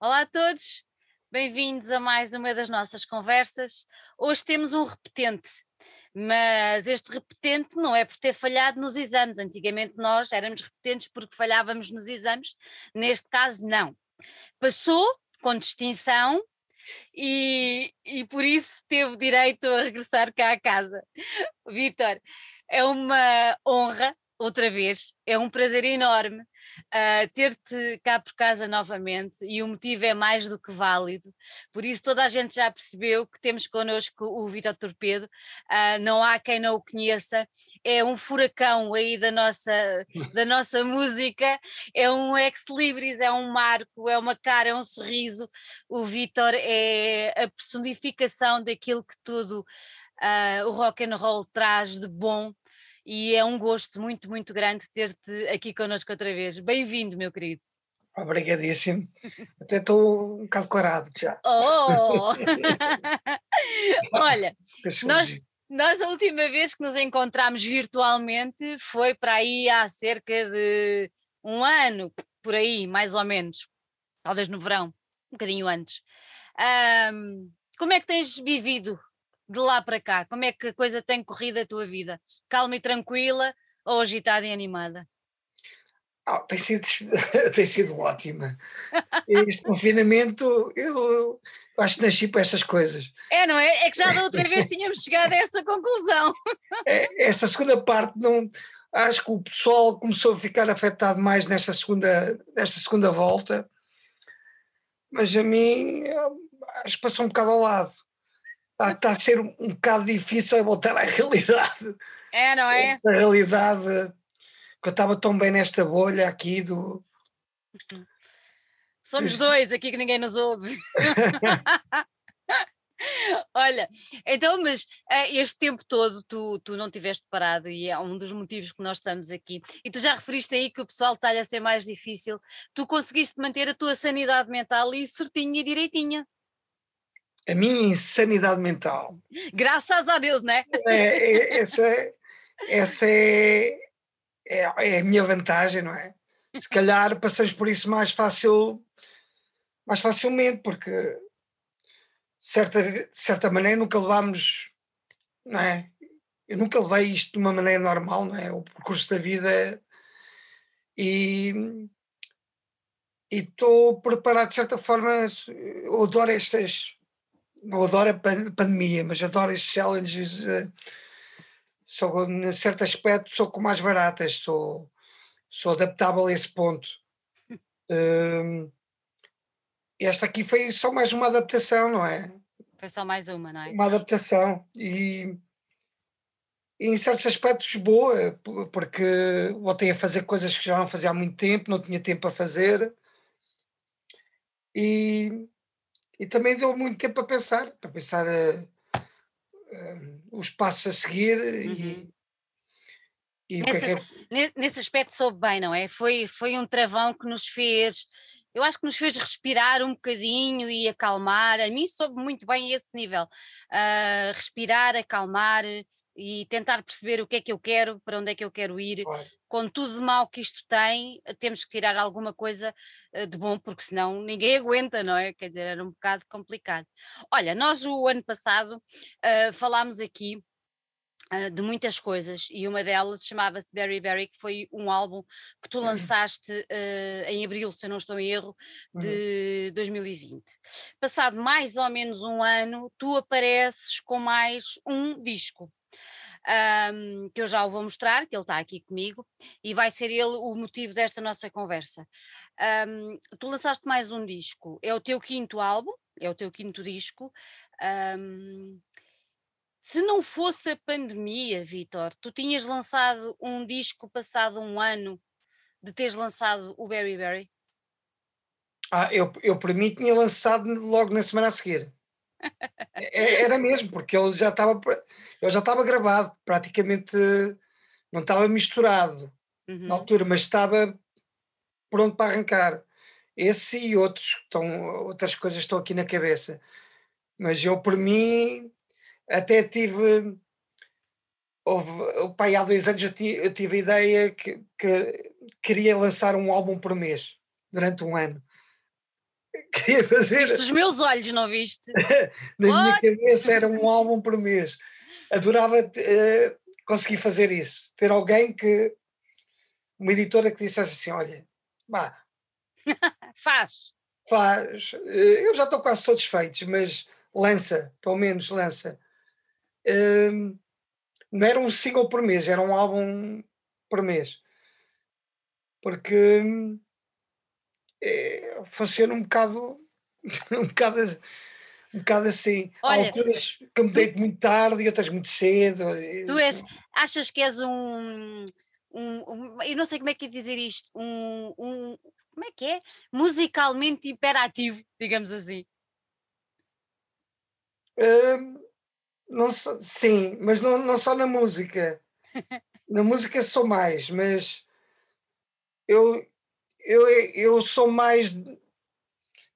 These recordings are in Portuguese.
Olá a todos, bem-vindos a mais uma das nossas conversas. Hoje temos um repetente, mas este repetente não é por ter falhado nos exames. Antigamente nós éramos repetentes porque falhávamos nos exames, neste caso não. Passou com distinção e, e por isso teve direito a regressar cá a casa. Vitor, é uma honra outra vez. É um prazer enorme uh, ter-te cá por casa novamente e o motivo é mais do que válido. Por isso, toda a gente já percebeu que temos connosco o Vitor Torpedo. Uh, não há quem não o conheça. É um furacão aí da nossa, da nossa música. É um ex-libris, é um marco, é uma cara, é um sorriso. O Vitor é a personificação daquilo que tudo. Uh, o rock and roll traz de bom e é um gosto muito, muito grande ter-te aqui connosco outra vez. Bem-vindo, meu querido. Obrigadíssimo. Até estou um bocado corado já. Oh! Olha, nós, nós a última vez que nos encontramos virtualmente foi para aí há cerca de um ano, por aí, mais ou menos. Talvez no verão, um bocadinho antes. Um, como é que tens vivido de lá para cá? Como é que a coisa tem corrido a tua vida? Calma e tranquila ou agitada e animada? Oh, tem, sido, tem sido ótima. Este confinamento, eu acho que nasci para essas coisas. É, não é? É que já da outra vez tínhamos chegado a essa conclusão. É, essa segunda parte, não, acho que o pessoal começou a ficar afetado mais nesta segunda, nesta segunda volta, mas a mim acho que passou um bocado ao lado está a ser um, um bocado difícil voltar à realidade. É, não é? A realidade que eu estava tão bem nesta bolha aqui do. Somos dois aqui que ninguém nos ouve. Olha, então, mas uh, este tempo todo tu, tu não tiveste parado e é um dos motivos que nós estamos aqui. E tu já referiste aí que o pessoal está-lhe a ser mais difícil. Tu conseguiste manter a tua sanidade mental e certinha e direitinha a minha insanidade mental. Graças a Deus, né? É, é, essa essa é, é, é, a minha vantagem, não é? Se calhar passamos por isso mais fácil, mais facilmente, porque de certa, de certa maneira nunca levámos, não é? Eu nunca levei isto de uma maneira normal, não é? O percurso da vida e estou preparado de certa forma, eu adoro estas não adoro a pandemia, mas adoro estes challenges. Uh, sou, em certo aspecto, sou com mais baratas, sou, sou adaptável a esse ponto. Uh, esta aqui foi só mais uma adaptação, não é? Foi só mais uma, não é? Uma adaptação e em certos aspectos boa, porque voltei a fazer coisas que já não fazia há muito tempo, não tinha tempo a fazer. E, e também deu muito tempo para pensar, para pensar uh, uh, os passos a seguir uhum. e, e nesse, é que... nesse aspecto soube bem, não é? Foi, foi um travão que nos fez, eu acho que nos fez respirar um bocadinho e acalmar, a mim soube muito bem esse nível, uh, respirar, acalmar, e tentar perceber o que é que eu quero, para onde é que eu quero ir, claro. com tudo de mal que isto tem, temos que tirar alguma coisa eh, de bom, porque senão ninguém aguenta, não é? Quer dizer, era um bocado complicado. Olha, nós o ano passado uh, falámos aqui de muitas coisas e uma delas chamava-se Berry Berry, que foi um álbum que tu uhum. lançaste uh, em abril, se eu não estou em erro, de uhum. 2020. Passado mais ou menos um ano, tu apareces com mais um disco um, que eu já o vou mostrar, que ele está aqui comigo, e vai ser ele o motivo desta nossa conversa. Um, tu lançaste mais um disco, é o teu quinto álbum, é o teu quinto disco. Um, se não fosse a pandemia, Vitor, tu tinhas lançado um disco passado um ano de teres lançado o Berry Berry? Ah, eu, eu para mim tinha lançado logo na semana a seguir. É, era mesmo, porque ele já estava ele já estava gravado, praticamente não estava misturado uhum. na altura, mas estava pronto para arrancar. Esse e outros, estão, outras coisas estão aqui na cabeça. Mas eu, por mim, até tive. Houve, o pai, há dois anos eu tive, eu tive a ideia que, que queria lançar um álbum por mês durante um ano. queria fazer. Viste os meus olhos, não viste? Na What? minha cabeça era um álbum por mês. Adorava uh, conseguir fazer isso. Ter alguém que. Uma editora que dissesse assim: olha, vá. faz. Faz. Uh, eu já estou quase todos feitos, mas lança, pelo menos lança. Uh, não era um single por mês, era um álbum por mês. Porque é, funciona um bocado, um bocado, um bocado assim. Olha, Há alturas que me deito muito tarde e outras muito cedo. Tu és, achas que és um, um, um, eu não sei como é que é dizer isto, um, um como é que é? Musicalmente imperativo, digamos assim. Um, não sim, mas não, não só na música. na música sou mais, mas eu, eu, eu sou mais.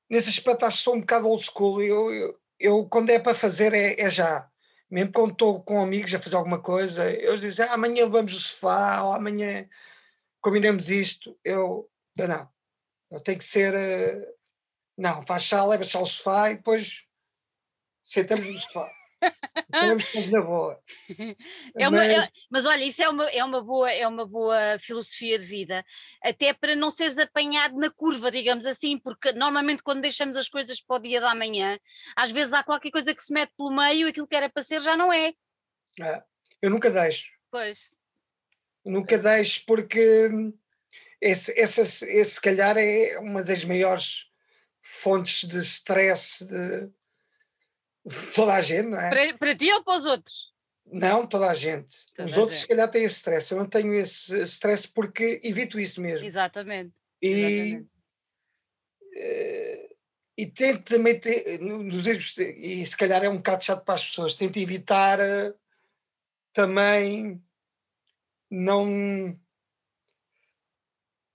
Nesse aspecto, acho que sou um bocado old school. Eu, eu, eu quando é para fazer, é, é já. Mesmo quando estou com amigos a fazer alguma coisa, eu dizem ah, amanhã levamos o sofá, ou amanhã combinamos isto. Eu, eu não. Eu tenho que ser. Uh, não, faz chá, leva chá ao sofá e depois sentamos no sofá. Na boa. É uma, mas... É, mas... olha, isso é uma, é, uma boa, é uma boa filosofia de vida, até para não seres apanhado na curva, digamos assim, porque normalmente quando deixamos as coisas para o dia da manhã, às vezes há qualquer coisa que se mete pelo meio e aquilo que era para ser já não é. é eu nunca deixo. Pois. nunca deixo porque esse, esse, esse, se calhar, é uma das maiores fontes de stress de Toda a gente, não é? Para, para ti ou para os outros? Não, toda a gente. Toda os a outros, gente. se calhar, têm esse stress. Eu não tenho esse stress porque evito isso mesmo. Exatamente. E, Exatamente. Uh, e tento também ter, erros, e se calhar é um bocado chato para as pessoas, tento evitar uh, também não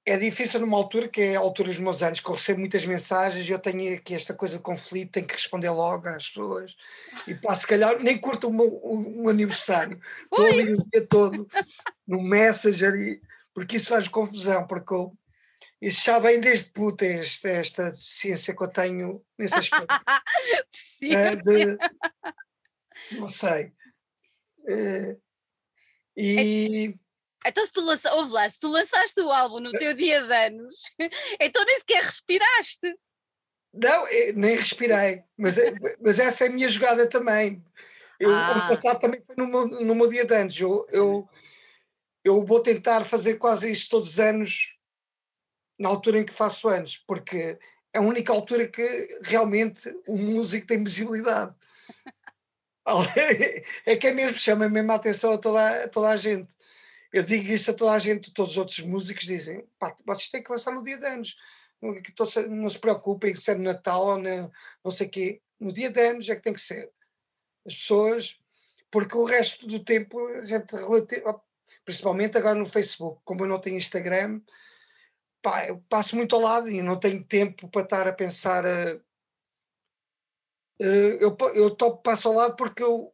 é difícil numa altura que é a altura dos meus anos, que eu recebo muitas mensagens e eu tenho aqui esta coisa de conflito, tenho que responder logo às pessoas e pá, se calhar nem curto o meu o, o aniversário, estou ali o dia todo no Messenger e, porque isso faz confusão, porque eu, isso já vem desde puta esta, esta deficiência que eu tenho nesse aspecto. é, de, não sei. É, e então, se tu, lança, ouve lá, se tu lançaste o álbum no teu dia de anos, então nem sequer respiraste. Não, eh, nem respirei, mas, eh, mas essa é a minha jogada também. Eu, ah. Ano passado também foi no meu, no meu dia de anos. Eu, eu, eu vou tentar fazer quase isto todos os anos na altura em que faço anos, porque é a única altura que realmente o músico tem visibilidade. é que é mesmo, chama mesmo a atenção a toda, a toda a gente. Eu digo isso a toda a gente, todos os outros músicos dizem: pá, vocês têm que lançar no dia de anos. Não, não se preocupem se é no Natal ou não sei o quê. No dia de anos é que tem que ser. As pessoas, porque o resto do tempo, a gente, principalmente agora no Facebook, como eu não tenho Instagram, pá, eu passo muito ao lado e não tenho tempo para estar a pensar. Uh, eu, eu topo, passo ao lado porque eu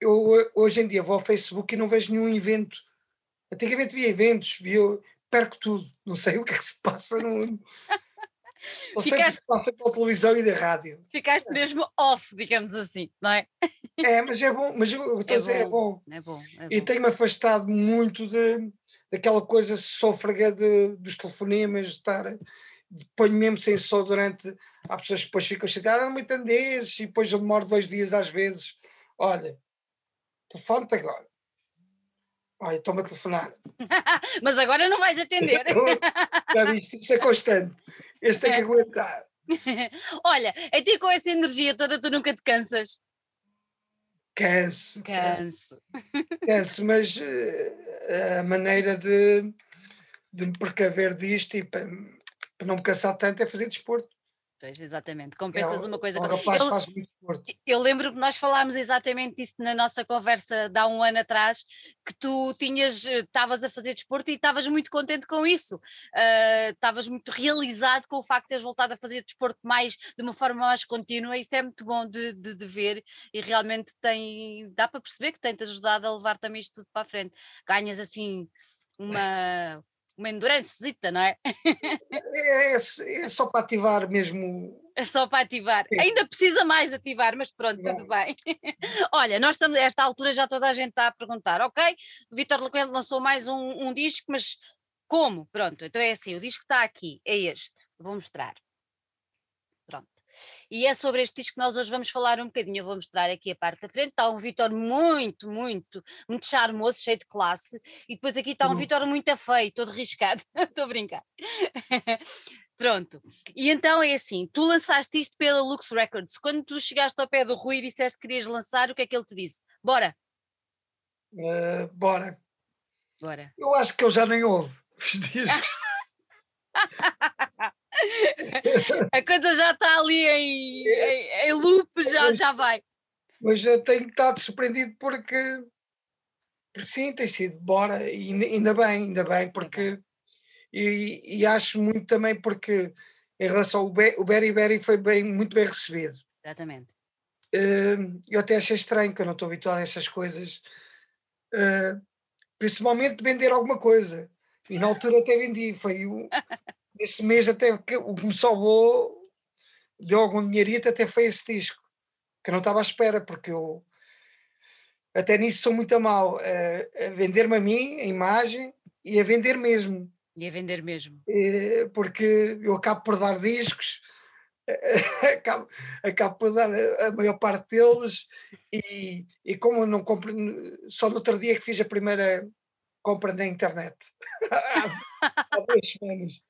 eu hoje em dia vou ao Facebook e não vejo nenhum evento. Antigamente via eventos, via, perco tudo, não sei o que é que se passa no mundo. Só Ficaste... sei pela televisão e da rádio. Ficaste mesmo off, digamos assim, não é? É, mas é bom, mas eu estou é a dizer, é bom. É bom, é bom. E tenho-me afastado muito de, daquela coisa sôfrega de, dos telefonemas, de estar. Ponho mesmo sem som durante. Há pessoas que depois ficam chateadas, não me entendes, e depois eu demoro dois dias às vezes. Olha, Telefone-te agora. Olha, estou-me a telefonar. Mas agora não vais atender. Já viste, isso é constante. Este tem que aguentar. Olha, a ti com essa energia toda tu nunca te cansas? Canso. Canso. Canso, mas uh, a maneira de, de me precaver disto e para, para não me cansar tanto é fazer desporto. Pois, exatamente, compensas é, uma coisa. Eu, eu, lembro que nós falámos exatamente disso na nossa conversa de há um ano atrás, que tu tinhas, eh, estavas a fazer desporto e estavas muito contente com isso, uh, estavas muito realizado com o facto de teres voltado a fazer desporto mais, de uma forma mais contínua, isso é muito bom de, de, de ver e realmente tem, dá para perceber que tem-te ajudado a levar também isto tudo para a frente. Ganhas assim uma uma endurancezita, não é? é? É, é? só para ativar mesmo. É só para ativar. É. Ainda precisa mais ativar, mas pronto, não. tudo bem. Olha, nós estamos, a esta altura já toda a gente está a perguntar, ok? O Vitor Lecoelho lançou mais um, um disco, mas como? Pronto, então é assim, o disco está aqui, é este, vou mostrar. E é sobre este disco que nós hoje vamos falar um bocadinho. Eu vou mostrar aqui a parte da frente. Está um Vitor muito, muito, muito charmoso, cheio de classe. E depois aqui está um uhum. Vitor muito feio, todo riscado. Estou a brincar. Pronto. E então é assim: tu lançaste isto pela Lux Records. Quando tu chegaste ao pé do Rui e disseste que querias lançar, o que é que ele te disse? Bora! Uh, bora. Bora. Eu acho que eu já nem ouve os discos. a coisa já está ali em, em, em loop, já, já vai. Mas eu tenho estado surpreendido porque, porque sim, tem sido, bora, e ainda bem, ainda bem, porque e, e acho muito também porque em relação ao o Berry Berry foi bem, muito bem recebido. Exatamente. Uh, eu até achei estranho, que eu não estou habituado a essas coisas, uh, principalmente vender alguma coisa. E na altura até vendi, foi o, esse mês até o que me salvou, deu algum dinheirito, até foi esse disco, que eu não estava à espera, porque eu até nisso sou muito a mal, a, a vender-me a mim, a imagem, e a vender mesmo. E a vender mesmo. E, porque eu acabo por dar discos, acabo, acabo por dar a, maior parte deles, e, e como eu não compro, só no outro dia que fiz a primeira compra na internet, há duas semanas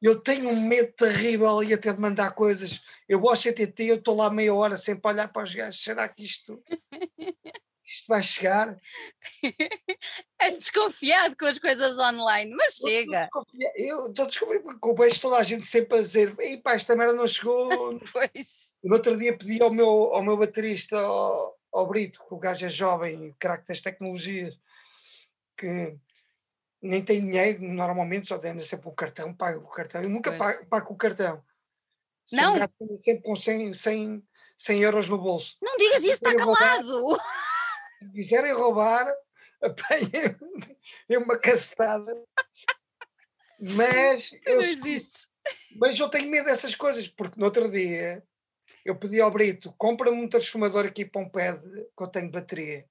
eu tenho um medo terrível ali até de mandar coisas. Eu gosto de CTT, eu estou lá meia hora sempre a olhar para os gajos. Será que isto, isto vai chegar? És desconfiado com as coisas online, mas chega. Eu estou descobrindo porque vejo toda a gente sempre a dizer: Ei pá, esta merda não chegou. pois. No outro dia pedi ao meu, ao meu baterista, ao, ao Brito, que o gajo é jovem, craque das tecnologias, que nem tem dinheiro, normalmente só anda sempre o cartão, paga o cartão. Eu nunca pago, pago o cartão. Não. Sempre com 100, 100, 100 euros no bolso. Não digas isso, está calado! Roubar, se quiserem roubar, apanhem uma cacetada. Mas tu eu, não existes. Mas eu tenho medo dessas coisas, porque no outro dia eu pedi ao Brito, compra-me um transformador aqui para um pad que eu tenho bateria.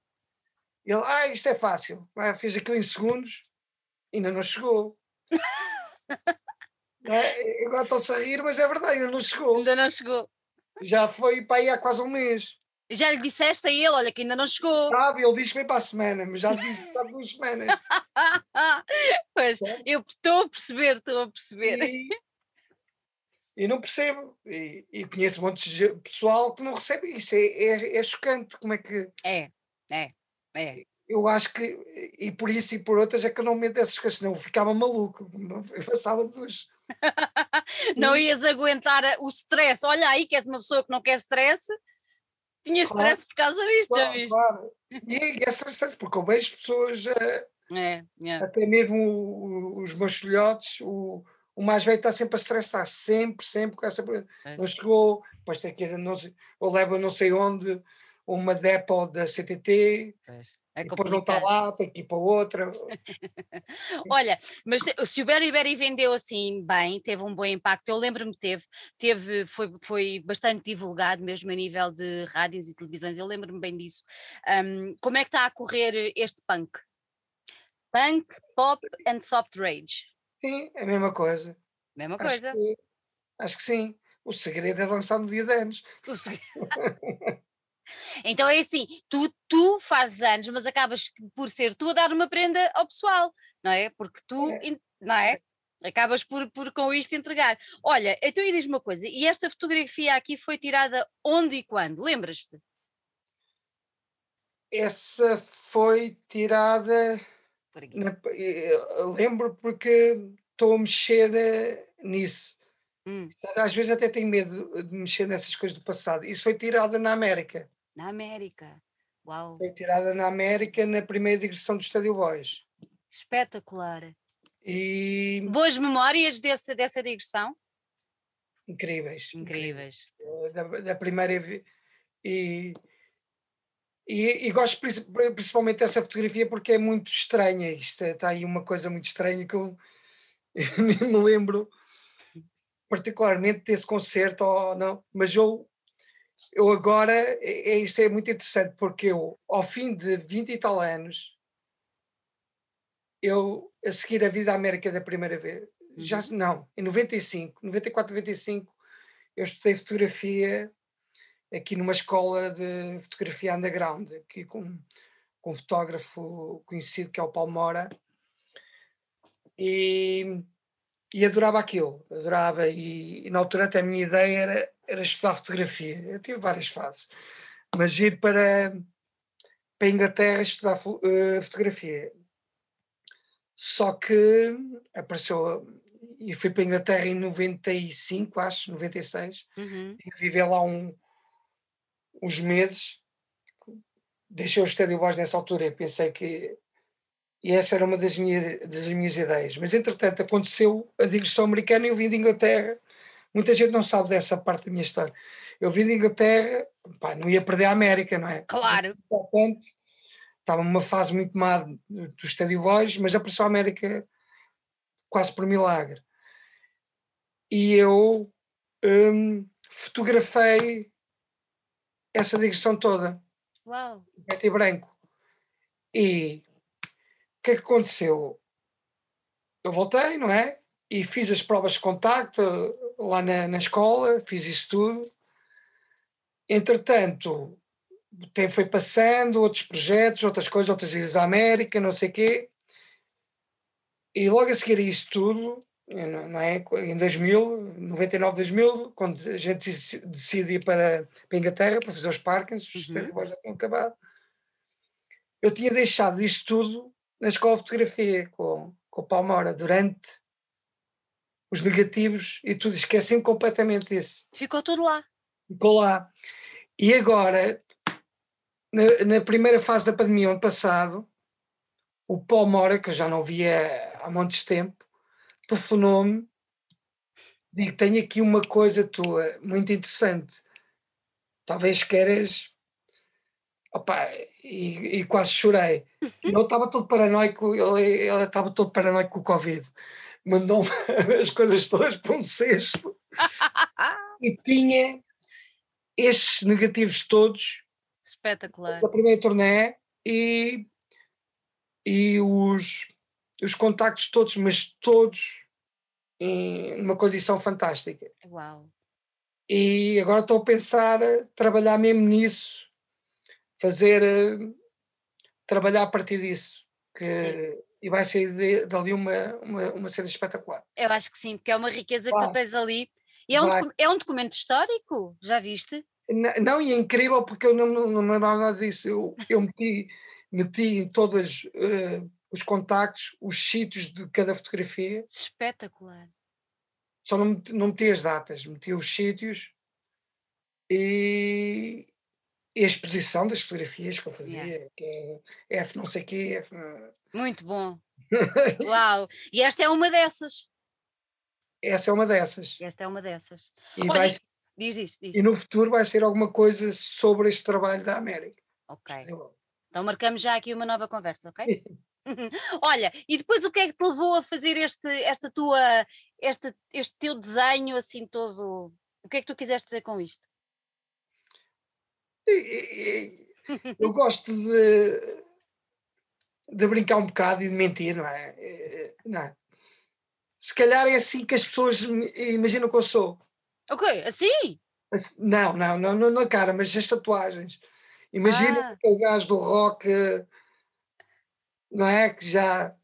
Ele, ah, isto é fácil. Ah, fiz aquilo em segundos ainda não chegou. é, agora estou-se a rir, mas é verdade, ainda não chegou. Ainda não chegou. Já foi para aí há quase um mês. Já lhe disseste a ele, olha, que ainda não chegou. Sabe, ele disse-me para a semana, mas já disse que está duas semanas. pois, é. eu estou a perceber, estou a perceber. E, e não percebo. E, e, conheço um monte de pessoal que não recebe. Isso é, é, é chocante. Como é que. É, é, é eu acho que, e por isso e por outras, é que eu não meto essas coisas, senão eu ficava maluco, eu passava dos. não ias aguentar o stress. Olha aí, que és uma pessoa que não quer stress, tinhas claro, stress por causa disto, claro, já viste? Claro. E, e é estressante, porque eu vejo pessoas, é, é. até mesmo os meus filhotes, o, o mais velho está sempre a estressar, sempre, sempre, com essa. É. Não chegou, depois tem que ir, não sei, ou leva não sei onde, uma depo da CTT. É depois não está lá, tem que ir para outra. Olha, mas se o Berry vendeu assim bem, teve um bom impacto, eu lembro-me que teve, teve foi, foi bastante divulgado mesmo a nível de rádios e televisões, eu lembro-me bem disso. Um, como é que está a correr este punk? Punk, pop and soft rage. Sim, é a mesma coisa. Mesma acho coisa. Que, acho que sim. O segredo é lançar no dia de anos. O segredo. Então é assim, tu, tu fazes anos, mas acabas por ser tu a dar uma prenda ao pessoal, não é? Porque tu, é. não é? Acabas por, por com isto entregar. Olha, então e diz-me uma coisa, e esta fotografia aqui foi tirada onde e quando? Lembras-te? Essa foi tirada. Na, lembro porque estou a mexer eh, nisso. Hum. Às vezes até tenho medo de mexer nessas coisas do passado. Isso foi tirada na América. Na América. Uau. Foi tirada na América na primeira digressão do Estádio Boys. Espetacular. E... Boas memórias desse, dessa digressão? Incríveis. Incríveis. Da, da, primeira. E, e, e, gosto principalmente dessa fotografia porque é muito estranha. Isto está aí uma coisa muito estranha que eu Eu nem me lembro particularmente desse concerto ou não, mas eu, eu agora, é, é, isto é muito interessante, porque eu, ao fim de 20 e tal anos, eu, a seguir a vida América da primeira vez, uhum. já não, em 95, 94, 95, eu estudei fotografia aqui numa escola de fotografia underground, aqui com, com um fotógrafo conhecido que é o Paulo Mora, e, e adorava aquilo, adorava, e, e, na altura até a minha ideia era, era estudar fotografia, eu tive várias fases, mas ir para, para a Inglaterra estudar uh, fotografia. Só que apareceu, e fui para a Inglaterra em 95, acho, 96, uhum. e vivi lá um, uns meses, deixei o Estádio Boys nessa altura e pensei que e essa era uma das minhas, das minhas ideias. Mas, entretanto, aconteceu a digressão americana e eu vim de Inglaterra. Muita gente não sabe dessa parte da minha história. Eu vim de Inglaterra, pá, não ia perder a América, não é? Claro. Portanto, estava numa fase muito má do Estádio Boys, mas apareceu a América quase por milagre. E eu hum, fotografei essa digressão toda. Uau! Preto e branco. E o que é que aconteceu? Eu voltei, não é? E fiz as provas de contacto lá na, na escola, fiz isso tudo. Entretanto, o tempo foi passando, outros projetos, outras coisas, outras ilhas da América, não sei o quê. E logo a seguir a isso tudo, não é? Em 2000, 99, 2000, quando a gente decide ir para, para a Inglaterra para fazer os Parkins, os uhum. já tinham acabado, eu tinha deixado isto tudo na escola de fotografia com, com o Palmora durante os negativos e tudo, esqueci completamente isso. Ficou tudo lá. Ficou lá. E agora, na, na primeira fase da pandemia, ano passado, o Palmora, que eu já não via há montes de tempo, telefonou-me, digo, tenho aqui uma coisa tua muito interessante, talvez queiras. Opa, e, e quase chorei. Eu estava todo paranoico, ele estava todo paranoico com o Covid. Mandou-me as coisas todas para um cesto e tinha estes negativos todos espetacular da primeira turnê e, e os os contactos todos, mas todos em uma condição fantástica. Uau! E agora estou a pensar a trabalhar mesmo nisso, fazer eh, trabalhar a partir disso, que e vai sair dali uma, uma, uma cena espetacular. Eu acho que sim, porque é uma riqueza que tu tens ali. E é um, é um documento histórico, já viste? Não, não, e é incrível porque eu não, não, não nada disso. Eu, eu meti, meti em todas. Uh, os contactos, os sítios de cada fotografia. Espetacular. Só não, não meti as datas, meti os sítios e, e a exposição das fotografias que eu fazia, yeah. que é F não sei quê, F... Muito bom. Uau! E esta é uma dessas. Essa é uma dessas. Esta é uma dessas. E, Olha, vai, diz, diz, diz. e no futuro vai ser alguma coisa sobre este trabalho da América. Ok. Então marcamos já aqui uma nova conversa, ok? Olha, e depois o que é que te levou a fazer este, esta tua, este, este teu desenho assim todo? O que é que tu quiseste dizer com isto? Eu gosto de, de brincar um bocado e de mentir, não é? Não é? Se calhar é assim que as pessoas imaginam que eu sou. Ok, assim? Não, não, não, não na cara, mas as tatuagens. Imagina ah. o gajo do rock não é? Que já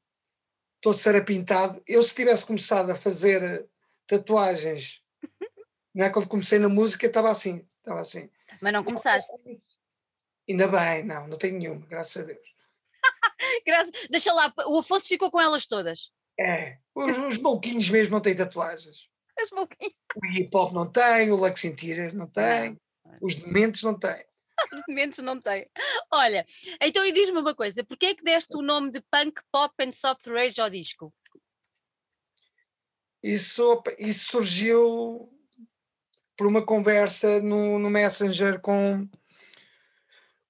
todo pintado. Eu, se tivesse começado a fazer tatuagens, não é? Quando comecei na música, estava assim, estava assim. Mas não começaste? Ainda bem, não, não tenho nenhuma, graças a Deus. graças... Deixa lá, o Afonso ficou com elas todas. É, os, os maluquinhos mesmo não têm tatuagens. Os maluquinhos. O hip hop não tem, o Lux Interior não tem, não. os dementes não têm. Argumentos não tem. Olha, então e diz-me uma coisa: porquê é que deste o nome de punk, pop and soft rage ao disco? Isso, isso surgiu por uma conversa no, no Messenger com,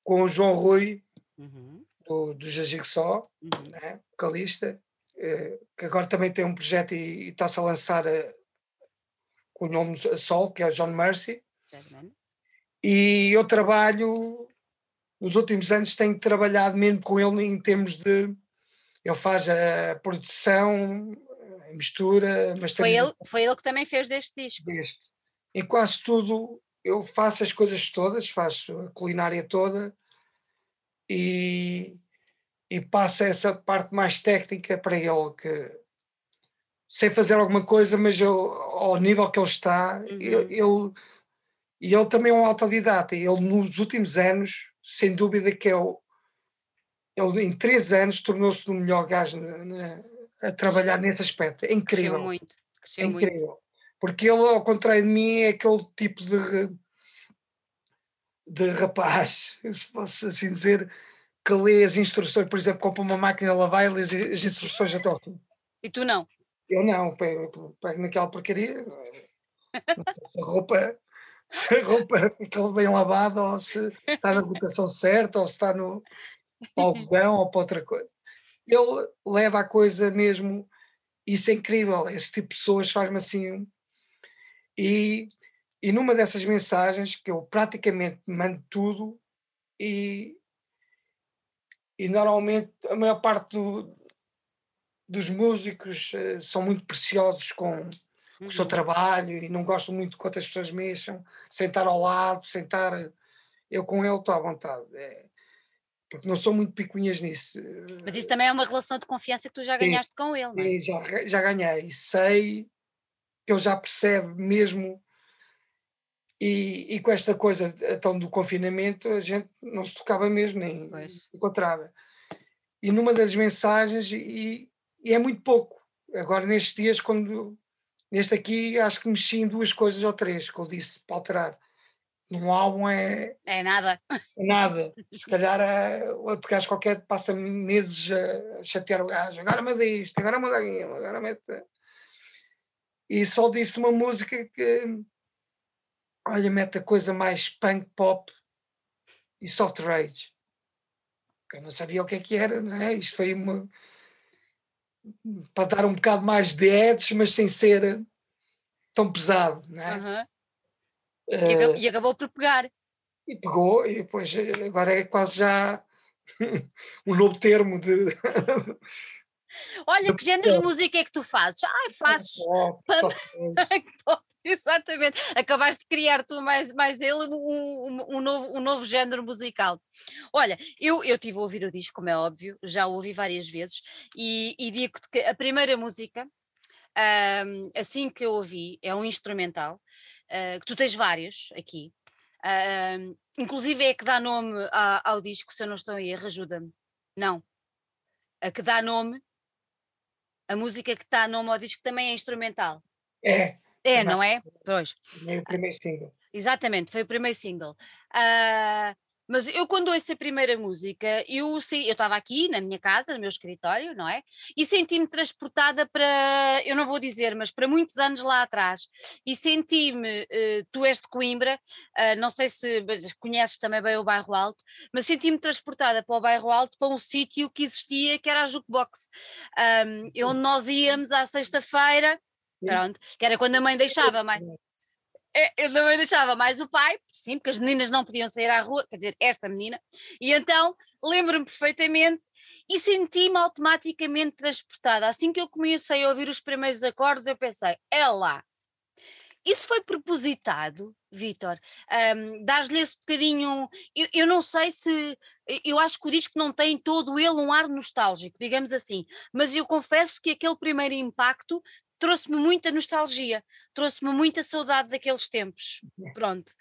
com o João Rui, uhum. do, do Jajig Só, uhum. né, vocalista, eh, que agora também tem um projeto e, está-se a lançar uh, com o nome Sol, que é o John Mercy. E eu trabalho, nos últimos anos tenho trabalhado mesmo com ele em termos de. Ele faz a produção, a mistura, mas foi ele, foi ele que também fez deste disco. Deste. Em quase tudo eu faço as coisas todas, faço a culinária toda e, e passo essa parte mais técnica para ele, que sei fazer alguma coisa, mas eu, ao nível que ele está, uhum. ele, e ele também é um autodidata. Ele, nos últimos anos, sem dúvida que é o, ele em três anos tornou-se o melhor gajo na, na, a trabalhar nesse aspecto. É incrível. Cresceu muito. Cresceu é incrível. Muito. Porque ele, ao contrário de mim, é aquele tipo de, de rapaz, se posso assim dizer, que lê as instruções, por exemplo, compra uma máquina a lavar e lê as instruções até ao fim. E tu não? Eu não, pego, pego naquela porcaria. se a roupa, se a roupa fica bem lavada, ou se está na rotação certa, ou se está no algodão ou para outra coisa. Ele leva a coisa mesmo, isso é incrível. Esse tipo de pessoas faz-me assim e, e numa dessas mensagens, que eu praticamente mando tudo, e, e normalmente a maior parte do, dos músicos uh, são muito preciosos com, uhum. o seu uhum. trabalho e não gostam muito que outras pessoas mexam, sentar ao lado, sentar. Eu com ele estou à vontade. É, porque não sou muito picuinhas nisso. Mas isso também é uma relação de confiança que tu já ganhaste sim, com ele, não é? Já, já ganhei. Sei que ele já percebe mesmo. E, e com esta coisa então do confinamento, a gente não se tocava mesmo, nem pois. encontrava. E numa das mensagens, e, e é muito pouco. Agora, nestes dias, quando neste aqui, acho que mexi em duas coisas ou três que eu disse para alterar. Num álbum é. É nada. É nada. Se calhar é, outro gajo qualquer passa meses a chatear o gajo. Agora muda isto, agora muda aquilo, agora mete e só disse uma música que olha, mete a coisa mais punk pop e soft rage. Eu não sabia o que é que era, não é? Isto foi uma para dar um bocado mais de edge, mas sem ser tão pesado, não é? Uhum. Uh, e, acabou, e, acabou, por pegar. E pegou, e depois agora é quase já um novo termo de Olha, que género de música é que tu fazes? Ai, faço. Exatamente. Acabaste de criar tu mais, mais ele um, um, novo, um novo género musical. Olha, eu, eu tive a ouvir o disco, como é óbvio, já o ouvi várias vezes, e, e digo que a primeira música, um, assim que eu ouvi, é um instrumental, uh, que tu tens vários aqui, uh, inclusive é que dá nome ao, ao disco, se eu não estou em erro, ajuda-me. Não. A que dá nome a música que está no meu disco também é instrumental. É. É, não é? Pois. Foi o primeiro single. Exatamente, foi o primeiro single. Uh, mas eu, quando ouço a primeira música, eu estava aqui na minha casa, no meu escritório, não é? E senti-me transportada para, eu não vou dizer, mas para muitos anos lá atrás. E senti-me, uh, tu és de Coimbra, uh, não sei se conheces também bem o Bairro Alto, mas senti-me transportada para o Bairro Alto, para um sítio que existia, que era a Jukebox, um, onde nós íamos à sexta-feira, pronto, que era quando a mãe deixava mais é, eu também deixava mais o pai, sim, porque as meninas não podiam sair à rua, quer dizer, esta menina, e então lembro-me perfeitamente e senti-me automaticamente transportada. Assim que eu comecei a ouvir os primeiros acordes, eu pensei, é lá. Isso foi propositado, Vitor? Um, Dar-lhe esse bocadinho. Eu, eu, não sei se. Eu acho que o disco não tem todo ele um ar nostálgico, digamos assim, mas eu confesso que aquele primeiro impacto trouxe-me muita nostalgia, trouxe-me muita saudade daqueles tempos. Pronto.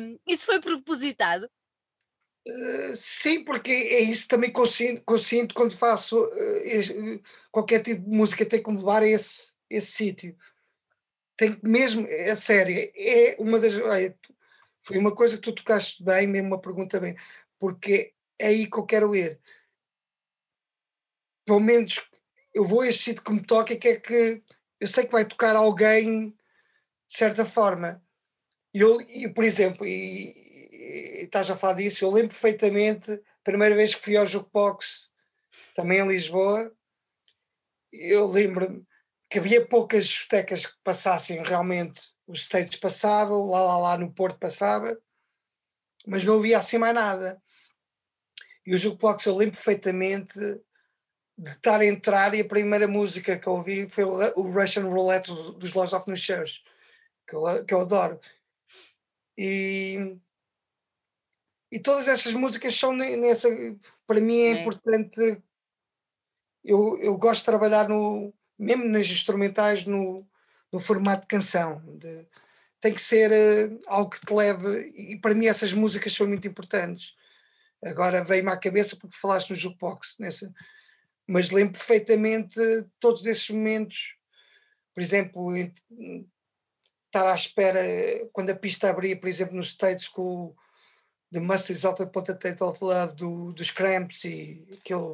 Um, isso foi propositado? Uh, sim, porque é isso também consciente, consciente quando faço uh, qualquer tipo de música, tem que me levar a esse, esse sítio. Tem que mesmo, é sério, é uma das. foi uma coisa que tu tocaste bem, mesmo uma pergunta bem, porque é aí que eu quero ir. Pelo menos eu vou a este sítio que me toca que é que eu sei que vai tocar alguém de certa forma. E eu, e, por exemplo, e, e, estás a falar disso, eu lembro perfeitamente a primeira vez que fui ao Jukebox, também em Lisboa, eu lembro-me que havia poucas discotecas que passassem realmente, os States passavam, lá, lá, lá no Porto passava, mas não havia assim mais nada. E o Jukebox eu lembro perfeitamente de estar a entrar e a primeira música que eu ouvi foi o, Russian Roulette dos Laws of Shows, que eu, que eu adoro. E, e todas essas músicas são nessa. Para mim é, é. importante. Eu, eu gosto de trabalhar no, mesmo nas instrumentais no, no formato de canção. De, tem que ser uh, algo que te leve. E para mim essas músicas são muito importantes. Agora veio-me à cabeça porque falaste no jukebox. Nessa, mas lembro perfeitamente todos esses momentos. Por exemplo, estar à espera quando a pista abria, por exemplo, nos States com o The Must Exalted Potato of Love do, dos Cramps e aquele.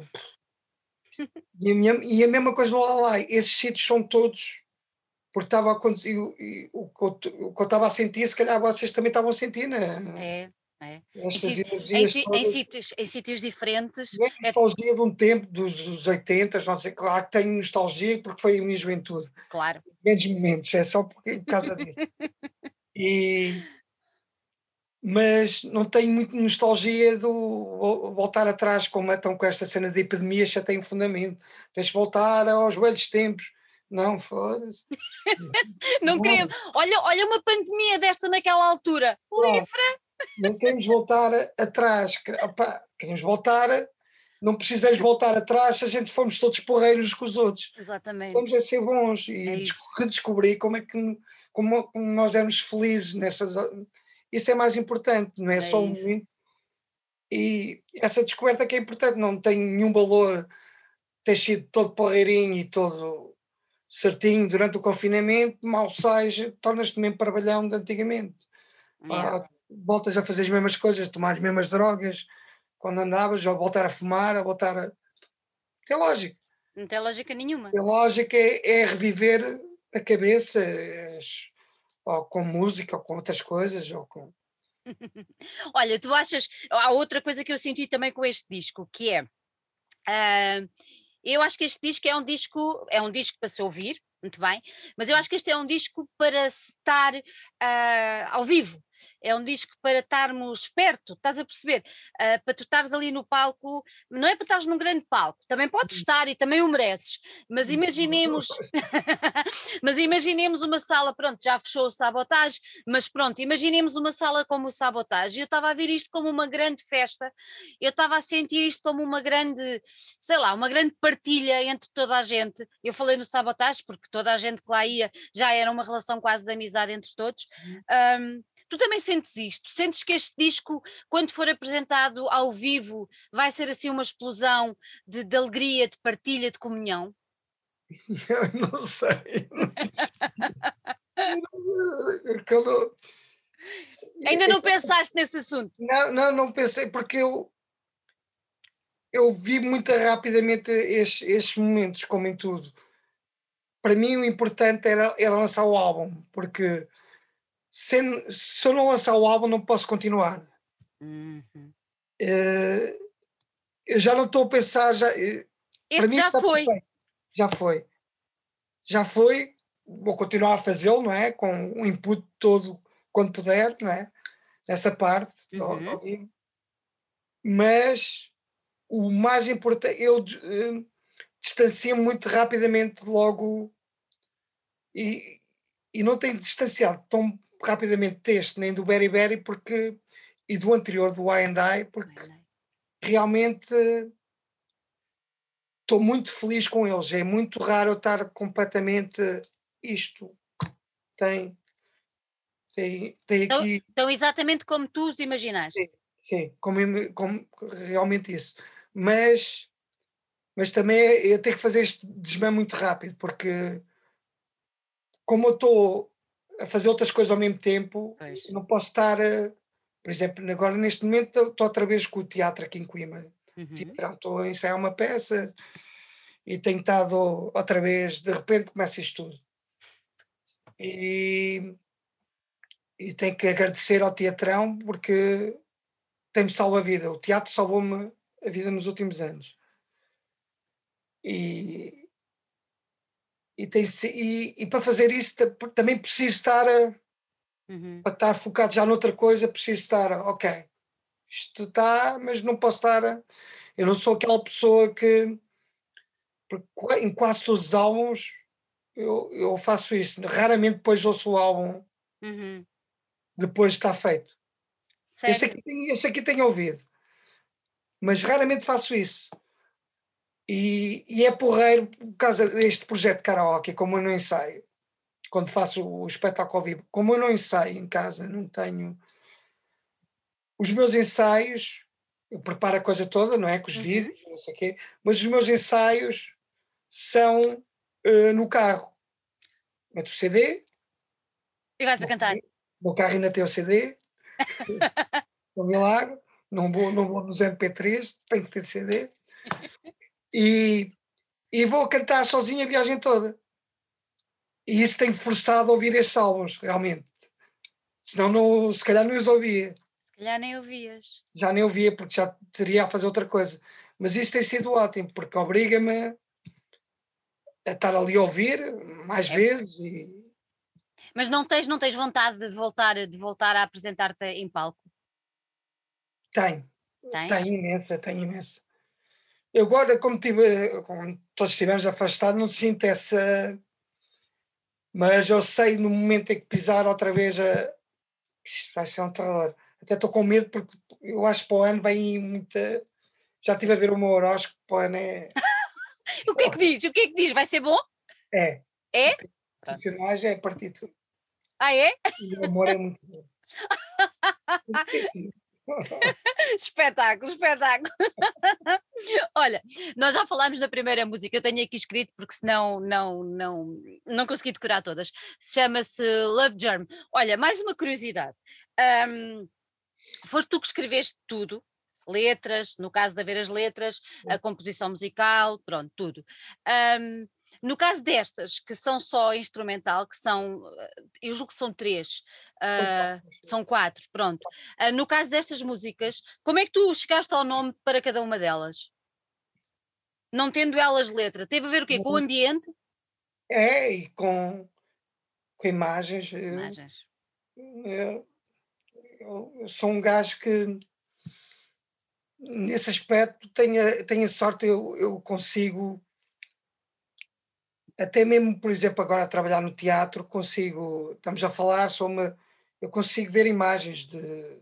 E a, minha, e a mesma coisa no Lalai, esses sítios são todos, porque estava a acontecer, e, o, o, o, que eu estava a sentir, se calhar vocês também estavam a sentir, não é? É, é. Em, em, em, sítios, em sítios diferentes. É nostalgia é... de um tempo dos 80, não sei, claro que tenho nostalgia porque foi a minha juventude. Claro. Grandes momentos, é só por causa disso. e, mas não tenho muito nostalgia do voltar atrás, como estão com esta cena de epidemia, já tem um fundamento. Tens de voltar aos velhos tempos. Não, foda-se. não, queremos. Olha, olha uma pandemia desta naquela altura. Livre! Não queremos voltar atrás. Opa, queremos voltar, não precisamos voltar atrás se a gente formos todos porreiros com os outros. Exatamente. Vamos a ser bons e é redescobrir como é que como, como, nós éramos felizes nessa. Isso é mais importante, não é, é só um momento. E essa descoberta que é importante, não tem nenhum valor ter sido todo porreirinho e todo certinho durante o confinamento, mal seja, tornas-te mesmo parvalhão de antigamente. Yeah voltas a fazer as mesmas coisas, tomar as mesmas drogas quando andavas, ou voltar a fumar, ou voltar a. Tem lógica. Não tem lógica nenhuma. Tem lógica é, é reviver a cabeça, ou com música, ou com outras coisas, ou com. Olha, tu achas. Há outra coisa que eu senti também com este disco, que é. Uh, eu acho que este disco é um disco, é um disco para se ouvir, muito bem, mas eu acho que este é um disco para estar uh, ao vivo, é um disco para estarmos perto, estás a perceber? Uh, para tu estares ali no palco, não é para estares num grande palco, também podes estar e também o mereces, mas imaginemos, mas imaginemos uma sala, pronto, já fechou o sabotagem, mas pronto, imaginemos uma sala como o sabotagem, eu estava a ver isto como uma grande festa, eu estava a sentir isto como uma grande, sei lá, uma grande partilha entre toda a gente, eu falei no sabotagem porque toda a gente que lá ia já era uma relação quase de amizade entre todos, um, Tu também sentes isto? Sentes que este disco, quando for apresentado ao vivo, vai ser assim uma explosão de, de alegria, de partilha, de comunhão? Eu não sei. eu não... Ainda não pensaste nesse assunto? Não, não, não pensei, porque eu, eu vi muito rapidamente estes, estes momentos, como em tudo. Para mim, o importante era, era lançar o álbum, porque se, se eu não lançar o álbum, não posso continuar. Uhum. Uh, eu já não estou a pensar. Já, eh, este já foi. Perfeito. Já foi. Já foi. Vou continuar a fazê-lo, não é? Com o input todo quando puder, não é? Nessa parte. Uhum. Mas o mais importante, eu uh, distancio muito rapidamente logo e, e não tenho distanciado tão rapidamente deste nem do Berry Berry porque, e do anterior, do I and I, porque realmente estou muito feliz com eles. É muito raro eu estar completamente isto. Tem, tem, tem então, aqui. Então, exatamente como tu os imaginaste. Sim, sim como, como, realmente isso. Mas, mas também é, eu tenho que fazer este desmã muito rápido, porque como eu estou a fazer outras coisas ao mesmo tempo, pois. não posso estar, a, por exemplo, agora neste momento estou outra vez com o teatro aqui em Coimbra. Uhum. Tipo, estou a ensaiar uma peça e tenho estado outra vez, de repente começa isto tudo. E, e tenho que agradecer ao teatrão porque tem-me salvo a vida. O teatro salvou-me a vida nos últimos anos. E, e, tem, e, e para fazer isso também preciso estar uhum. para estar focado já noutra coisa, preciso estar, ok, isto está, mas não posso estar. Eu não sou aquela pessoa que em quase todos os álbuns eu, eu faço isso. Raramente depois ouço o álbum uhum. depois de estar feito. Este aqui, este aqui tenho ouvido, mas raramente faço isso. E, e é porreiro por causa deste projeto de karaoke, como eu não ensaio, quando faço o espetáculo ao vivo, como eu não ensaio em casa, não tenho. Os meus ensaios, eu preparo a coisa toda, não é? Com os uhum. vídeos, não sei o quê, mas os meus ensaios são uh, no carro. Meto o CD. E vais a cantar. O carro ainda tem o CD. é um milagre. Não vou, não vou nos MP3, tem que ter CD. E, e vou cantar sozinho a viagem toda. E isso tem forçado a ouvir estes álbuns, realmente. Senão, não, se calhar não os ouvia. Se calhar nem ouvias. Já nem ouvia, porque já teria a fazer outra coisa. Mas isso tem sido ótimo, porque obriga-me a estar ali a ouvir mais é. vezes. E... Mas não tens, não tens vontade de voltar, de voltar a apresentar-te em palco? Tenho. Tens? Tenho imensa, tenho imensa. Eu agora, como, tive, como todos estivemos afastados, não sinto essa. Mas eu sei no momento em que pisar outra vez, a... Isto vai ser um terror. Até estou com medo porque eu acho que para o ano vem muita. Já estive a ver o meu horóscopo, para o ano é. o que é que diz? O que é que diz? Vai ser bom? É. É? O personagem é partido. Ah, é? E o amor é muito bom. espetáculo, espetáculo. Olha, nós já falámos da primeira música, eu tenho aqui escrito porque senão não, não, não consegui decorar todas. Chama-se Love Germ. Olha, mais uma curiosidade. Um, foste tu que escreveste tudo, letras, no caso de haver as letras, a composição musical, pronto, tudo. Um, no caso destas, que são só instrumental, que são, eu julgo que são três, uh, são quatro, pronto. Uh, no caso destas músicas, como é que tu chegaste ao nome para cada uma delas? Não tendo elas letra, teve a ver o quê? Com o ambiente? É, e com, com imagens. Imagens. Eu, eu, eu sou um gajo que nesse aspecto tenho, tenho a sorte, eu, eu consigo até mesmo, por exemplo, agora a trabalhar no teatro, consigo, estamos a falar sobre, eu consigo ver imagens de,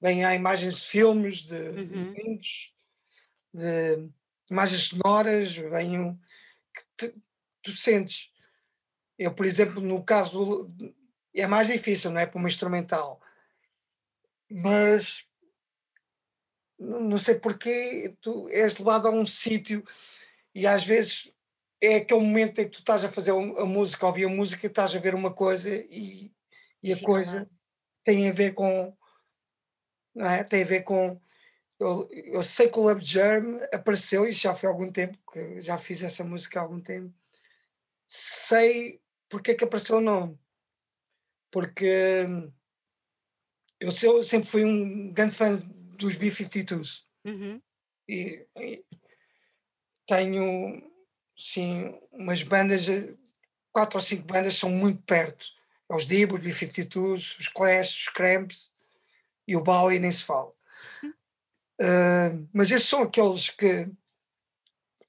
bem, há imagens de filmes, de, uhum. de, de imagens sonoras, venho, que te, tu sentes. Eu, por exemplo, no caso, é mais difícil, não é, para uma instrumental, mas não sei porquê, tu és levado a um sítio e às vezes é aquele momento em que tu estás a fazer a música, ouvir a música, estás a ver uma coisa e, e a coisa tem a ver com. Não é? Tem a ver com. Eu, eu sei que o Love Germ apareceu, e já foi há algum tempo, que já fiz essa música há algum tempo. Sei porque é que apareceu o nome. Porque eu sempre fui um grande fã dos B-52s. Uhum. E, e tenho sim, umas bandas, eh, quatro ou cinco bandas são muito perto. É os Dibos, os B-52s, os Clash, os Cramps e o Bowie nem se fala. Uh, mas esses são aqueles que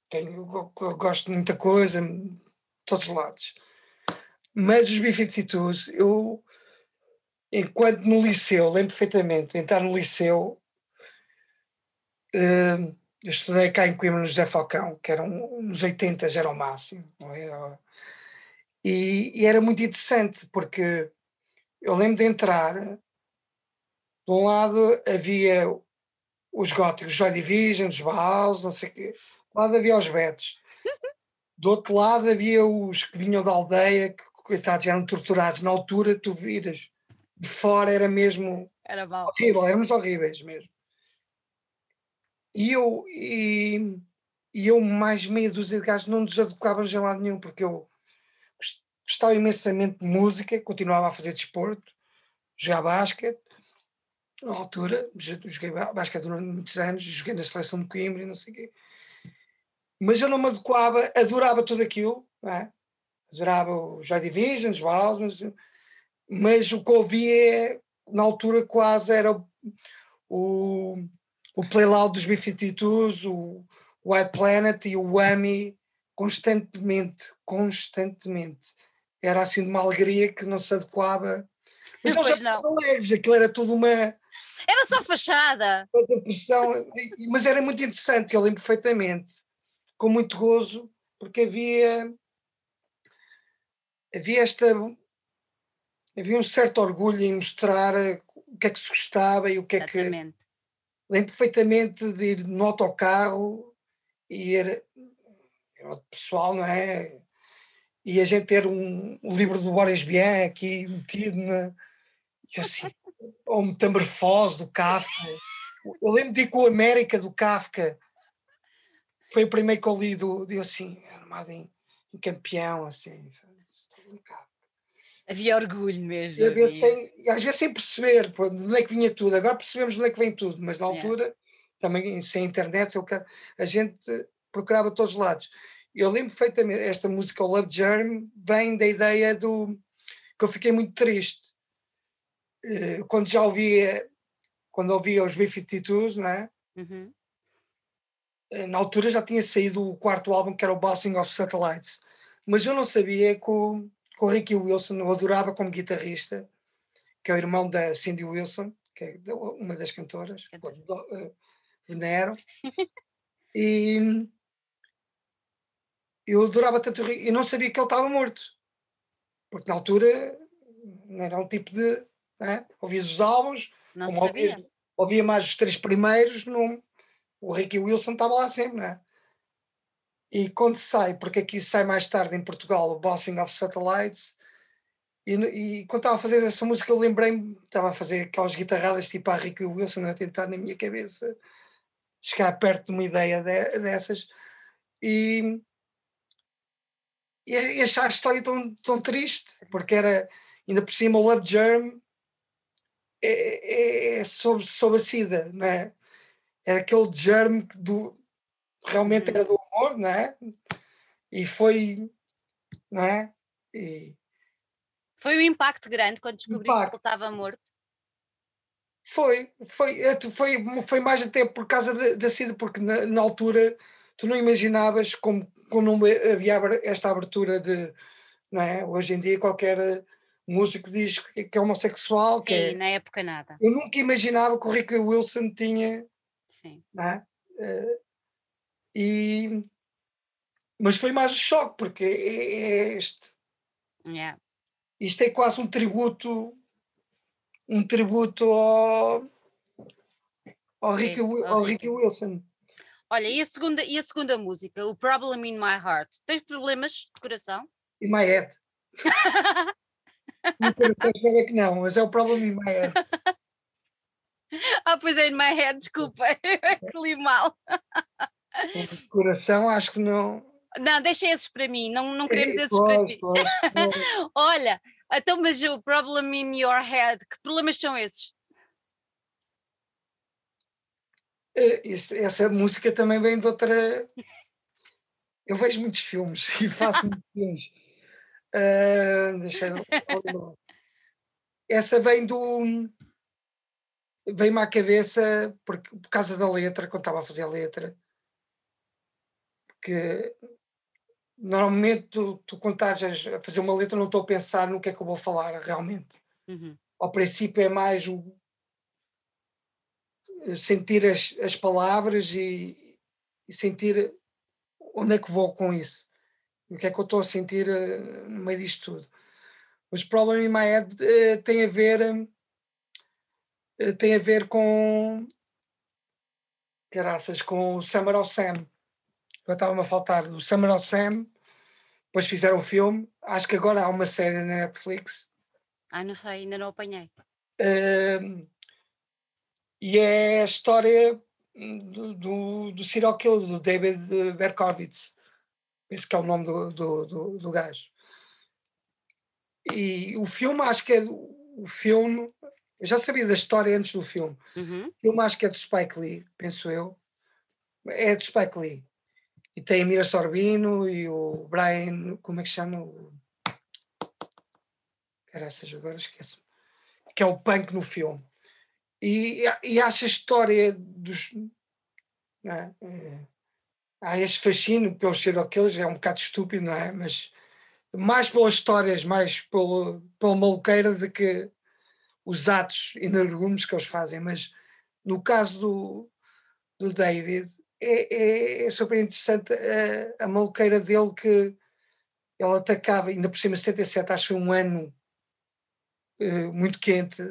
tenho, eu gosto de muita coisa, de todos os lados. Mas os B-52s, eu, enquanto no liceu, lembro perfeitamente, entrar no liceu, uh, eu estudei cá em Coimbra no José Falcão, que era um, nos 80 era o máximo. É? E, e, era muito interessante, porque eu lembro de entrar, de um lado havia os góticos, Joy Division, os Baals, não sei o quê, do lado havia os Betos. Do outro lado havia os que vinham da aldeia, que coitados eram torturados. Na altura, tu viras de fora, era mesmo era mal. horrível, éramos horríveis mesmo. E eu, e, e eu mais meia dúzia de gajos não nos adequávamos a lado nenhum, porque eu gostava imensamente de música, continuava a fazer desporto, jogar basquete, na altura, joguei basquete durante muitos anos, joguei na seleção de Coimbra e não sei o quê. Mas eu não me adequava, adorava tudo aquilo, é? adorava o Joy Division, os Walls, mas o que ouvia na altura quase era o, o Playloud dos B-52s, o White Planet e o Whammy constantemente, constantemente. Era assim de uma alegria que não se adequava. Mas pois não. Alegres, aquilo era tudo uma. Era só fachada. Depressão, mas era muito interessante, eu lembro perfeitamente, com muito gozo, porque havia havia esta havia um certo orgulho em mostrar o que é que se gostava e o que é Exatamente. que lembro perfeitamente de ir no autocarro e ir pessoal, não é? E a gente ter um, livro do Boris Bien aqui metido na. E assim, ou Metamorfose do Kafka. Eu lembro de ir com o América do Kafka. Foi o primeiro que eu li do, de assim, armado em, em campeão, assim. Havia orgulho mesmo. Havia sem, às vezes sem perceber de onde é que vinha tudo. Agora percebemos de onde é que vem tudo, mas na altura, yeah. também sem internet, a gente procurava todos os lados. Eu lembro perfeitamente, esta música, o Love Germ, vem da ideia do que eu fiquei muito triste. Eh, quando já ouvia, quando ouvia os B-52, não é? Uhum. Eh, na altura já tinha saído o quarto álbum, que era o Bossing of Satellites. Mas eu não sabia que o, com o Ricky Wilson, eu adorava como guitarrista, que é o irmão da Cindy Wilson, que é uma das cantoras, que uh, venero. e eu adorava tanto o Ricky, eu não sabia que ele estava morto, porque na altura não era um tipo de. Né? Ouvia os álbuns, não sabia. Ouvia, ouvia, mais os três primeiros, não, o Ricky Wilson estava lá sempre, não é? E quando sai, porque aqui sai mais tarde em Portugal, o Bossing of Satellites, e, e quando estava a fazer essa música, eu lembrei-me, estava a fazer aquelas guitarradas tipo a Ricky Wilson a tentar na minha cabeça chegar perto de uma ideia de, dessas. E, e achar a história tão, tão triste, porque era, ainda por cima, o Love Germ é, é, é sobre, sobre a SIDA, não é? Era aquele germe do, realmente uhum. era do amor, não é? E foi, não é? E... Foi um impacto grande quando descobriste impacto. que ele estava morto? Foi, foi, é, foi, foi mais até por causa da, da SIDA, porque na, na, altura tu não imaginavas como, como havia esta abertura de, não é? Hoje em dia qualquer músico diz que é homossexual. Sim, que é, na época nada. Eu nunca imaginava que o Rick Wilson tinha. Sim. Não é? E, mas foi mais um choque, porque é, é este. Yeah. Isto é quase um tributo, um tributo ao, ao, Ricky, ao Ricky Wilson. Olha, e a, segunda, e a segunda música, o Problem in My Heart? Tens problemas de coração? In my head. no coração espero que não, mas é o Problem in my head. Ah, pois é, in my head, desculpa, que li mal. Coração, acho que não. Não, deixa esses para mim, não, não queremos esses para ti. Olha, então, mas o problem in your head, que problemas são esses? Eh, essa música também vem de outra. Eu vejo muitos filmes e faço muitos filmes. Uh, deixa eu... Essa vem do. Vem-me à cabeça porque, por causa da letra, quando estava a fazer a letra que normalmente tu, tu quando estás a fazer uma letra não estou a pensar no que é que eu vou falar realmente. Uhum. Ao princípio é mais o sentir as, as palavras e, e, sentir onde é que vou com isso. O que é que eu estou a sentir uh, no meio disto tudo. Os Problem in My Head uh, tem a ver uh, tem a ver com graças com o Summer of Sam eu estava-me a faltar do Summer of Sam, depois fizeram o filme, acho que agora há uma série na Netflix. Ah, não sei, ainda não apanhei. Uh, e é a história do, do, do serial killer, do David Berkowitz. Esse que é o nome do, do, do, do gajo. E o filme, acho que é o filme. Eu já sabia da história antes do filme. Uhum. O filme acho que é do Spike Lee, penso eu. É do Spike Lee. E tem a Mira Sorbino e o Brian, como é que chama? Caraças, agora esqueço. Que é o punk no filme. E, e acho a história dos. É? É, há este fascínio pelos serial killers, é um bocado estúpido, não é? Mas mais pelas histórias, mais pelo, pela maluqueira de que os atos energúmenos que eles fazem. Mas no caso do, do David, é, é, é super interessante a, a maluqueira dele que ele atacava, ainda por cima 77, acho que foi um ano uh, muito quente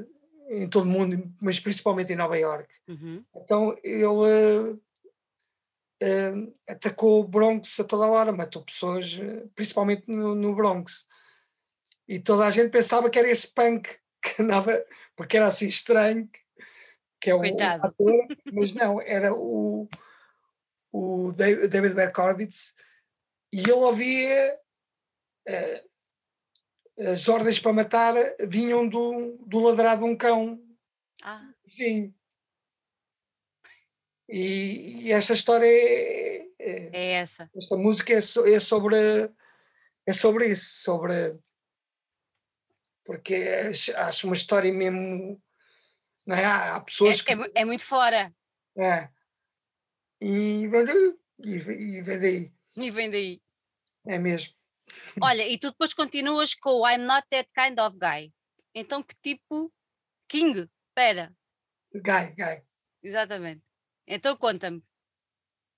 em todo o mundo, mas principalmente em Nova York. Uhum. Então ele uh, uh, atacou o Bronx a toda hora, matou pessoas, principalmente no, no, Bronx. E toda a gente pensava que era esse punk que andava, porque era assim estranho, que é o, o ator, mas não, era o, o David Berkowitz, e ele ouvia uh, as ordens para matar vinham do, do ladrar de um cão. Ah. Sim. E, e essa história é, é, é, essa. Esta música é, so, é, sobre é sobre isso, sobre porque acho uma história mesmo não é? Há, pessoas é, que é, é, muito fora. É. E vem daí. E, e vem daí. E vem daí. É mesmo. Olha, e tu depois continuas com o I'm not that kind of guy. Então que tipo King? Espera. Guy, guy. Exatamente. Então conta-me.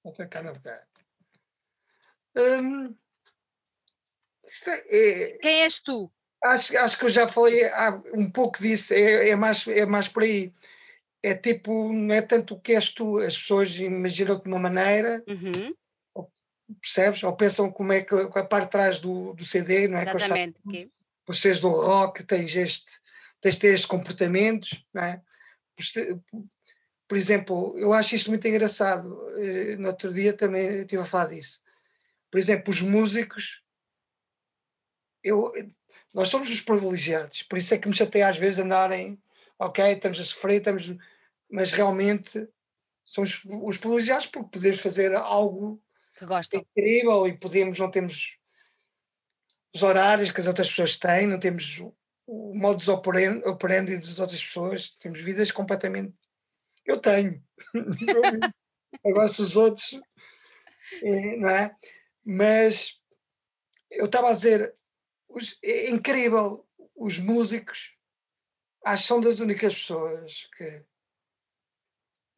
Not that kind of guy. Um, é, é, Quem és tu? Acho, acho que eu já falei um pouco disso, é, é, mais, é mais por aí. É tipo, não é tanto o que és tu, as pessoas imaginam-te de uma maneira, uhum percebes? Ou pensam como é que a parte de trás do, do CD, não é? Exatamente. Que por seres do rock, tens, este, tens de ter estes comportamentos, não é? Por, por exemplo, eu acho isto muito engraçado. Eh, no outro dia também estive a falar disso. Por exemplo, os músicos, eu, nós somos os privilegiados, por isso é que me chateia às vezes andarem, ok, estamos a sofrer, estamos, mas realmente somos os privilegiados porque podemos fazer algo que gostam. Incrível e podemos, não temos os horários que as outras pessoas têm, não temos o modus operandi, operandi das outras pessoas, temos vidas completamente. Eu tenho. Agora, se os outros. É, não é? Mas eu estava a dizer, os, é incrível, os músicos acho que são das únicas pessoas que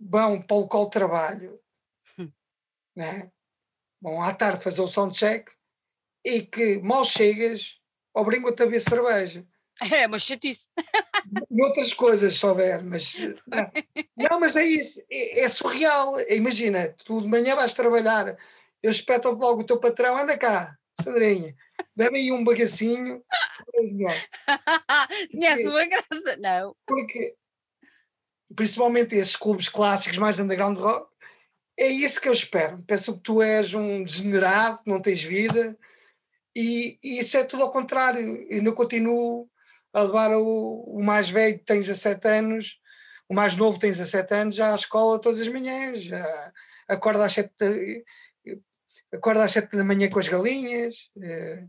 vão para o local de trabalho, hum. né? vão à tarde fazer o soundcheck e que mal chegas, obrigam-te a beber cerveja. É, mas chatice. E outras coisas, se houver, mas não, não mas é isso, é, é, surreal. Imagina, tu de manhã vais trabalhar, eu espeto logo o teu patrão, anda cá, Sandrinha, bebe aí um bagacinho. Conhece uma graça? Não. Porque, principalmente esses clubes clássicos mais underground rock, é isso que eu espero. Penso que tu és um degenerado, não tens vida, e, e isso é tudo ao contrário. Eu não continuo a levar o, o mais velho, que tem 17 anos, o mais novo tem 17 anos, já à escola todas as manhãs, já acorda às 7 acorda às 7 da manhã com as galinhas, eh,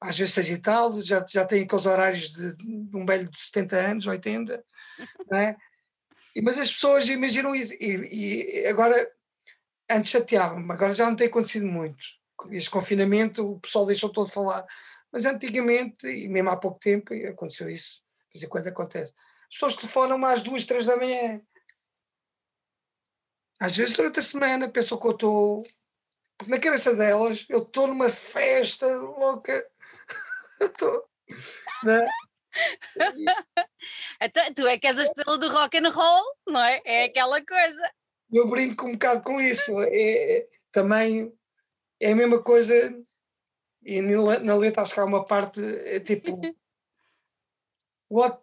às vezes e tal, já, já tem aqueles horários de, de um velho de 70 anos, 80, não é? Mas as pessoas imaginam isso. E, e agora antes chateava-me, agora já não tem acontecido muito. Este confinamento, o pessoal deixou todo falar. Mas antigamente, e mesmo há pouco tempo, aconteceu isso. Vez em quando acontece. As pessoas telefonam às duas, três da manhã. Às vezes, durante a semana, pensam que eu estou. Porque na cabeça delas, eu estou numa festa louca. estou. Né? Então, tu é que és a estrela do rock and roll, não é? É aquela coisa eu brinco um bocado com isso. É, é, também é a mesma coisa, e na letra acho que há uma parte é tipo what,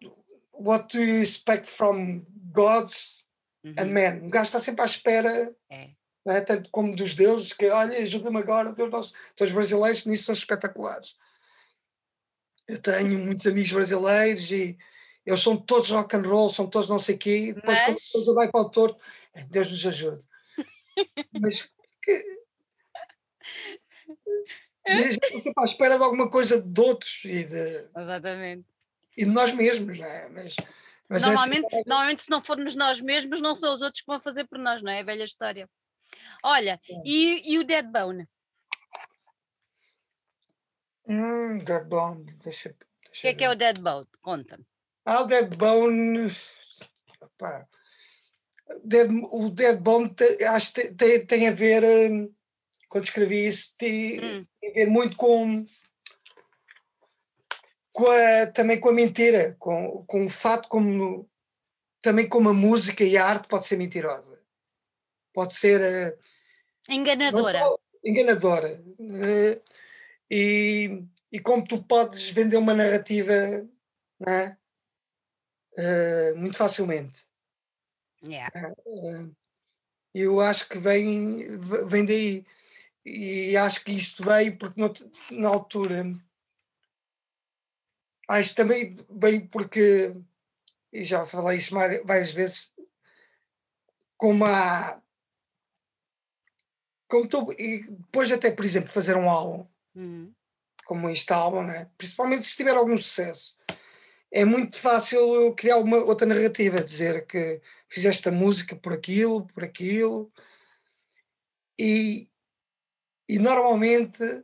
what do you expect from gods uhum. and men? O gajo está sempre à espera, é. é? tanto como dos deuses, que olha, ajuda-me agora, Deus nosso. Então, os brasileiros nisso são espetaculares. Eu tenho muitos amigos brasileiros e eles são todos rock and roll, são todos não sei o quê, depois Mas... quando coisa vai para o torto, Deus nos ajude. Mas que... A gente está à espera de alguma coisa de outros. E de... Exatamente. e de nós mesmos, não é? Mas, mas normalmente, é assim, normalmente, se não formos nós mesmos, não são os outros que vão fazer por nós, não é? É a velha história. Olha, e, e o Dead Bone? Hum, Dead Bone, deixa, deixa O que é que é o Dead Bone? Conta-me. Ah, o Dead Bone. Opa, Dead, o Dead Bone acho que tem, tem a ver, hum, quando escrevi isso, tem, hum. tem a ver muito com, com a, também com a mentira, com, com o fato como também como a música e a arte pode ser mentirosa. Pode ser uh, enganadora. enganadora. Uh, e, e como tu podes vender uma narrativa é? uh, muito facilmente. Yeah. Uh, eu acho que vem, vem daí. E acho que isto veio porque no, na altura. Acho também veio porque, e já falei isso várias vezes, como há. Como tu, e depois, até, por exemplo, fazer um álbum, uhum. como este álbum, né? principalmente se tiver algum sucesso, é muito fácil criar uma outra narrativa, dizer que fizeste a música por aquilo, por aquilo, e, e normalmente,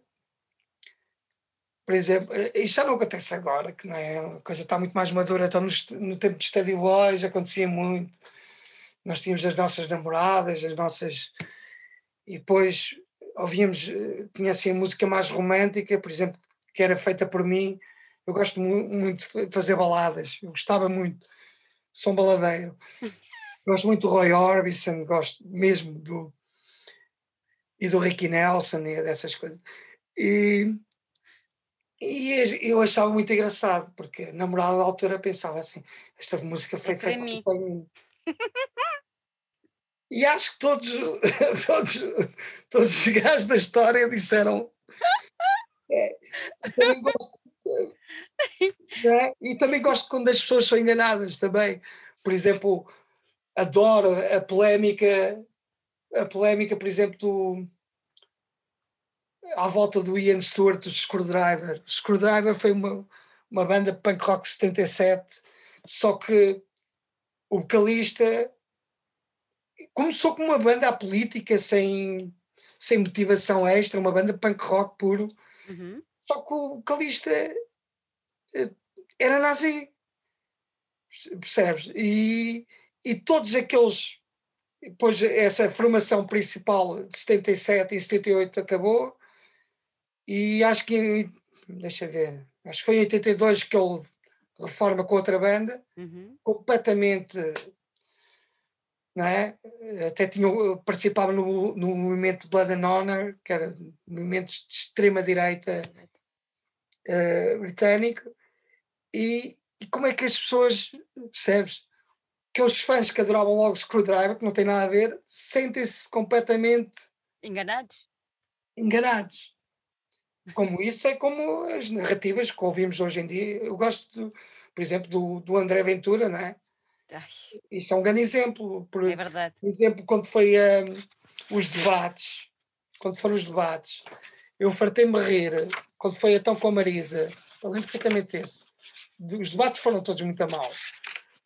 por exemplo, eh, isto já não acontece agora, que não é, a coisa está muito mais madura, então no, no tempo de Steady Boys acontecia muito, nós tínhamos as nossas namoradas, as nossas, e depois ouvíamos, eh, tinha assim a música mais romântica, por exemplo, que era feita por mim, eu gosto muito de fazer baladas, eu gostava muito, sou um baladeiro. Gosto muito do Roy Orbison, gosto mesmo do. e do Ricky Nelson e dessas coisas. E, e eu achava muito engraçado, porque a namorada da altura pensava assim: esta música foi é feita para mim. e acho que todos, todos, todos os gajos da história disseram. É, também gosto, é? E também gosto quando as pessoas são enganadas também. Por exemplo, adoro a polémica, a polémica, por exemplo, do, à volta do Ian Stewart, do Screwdriver. Screwdriver foi uma, uma banda punk rock 77, só que o vocalista começou com uma banda política sem, sem motivação extra, uma banda punk rock puro, uhum. só que o vocalista eh, era nazi, percebes? E, e todos aqueles. Depois, essa formação principal de 77 e 78 acabou, e acho que. Deixa ver. Acho que foi em 82 que ele reforma com outra banda, uhum. completamente. Não é? Até tinha, participava no, no movimento Blood and Honor, que era movimentos de extrema-direita uh, britânico, e, e como é que as pessoas, percebes? aqueles fãs que adoravam logo Screwdriver, que não tem nada a ver, sentem-se completamente enganados. Enganados. Como isso é como as narrativas que ouvimos hoje em dia. Eu gosto, por exemplo, do, do André Ventura, não é? Ai. Isso é um grande exemplo. Por, é verdade. Por exemplo, quando foi um, os debates, quando foram os debates, eu fartei-me rir, quando foi então com a Marisa, eu lembro perfeitamente esse. Os debates foram todos muito a mal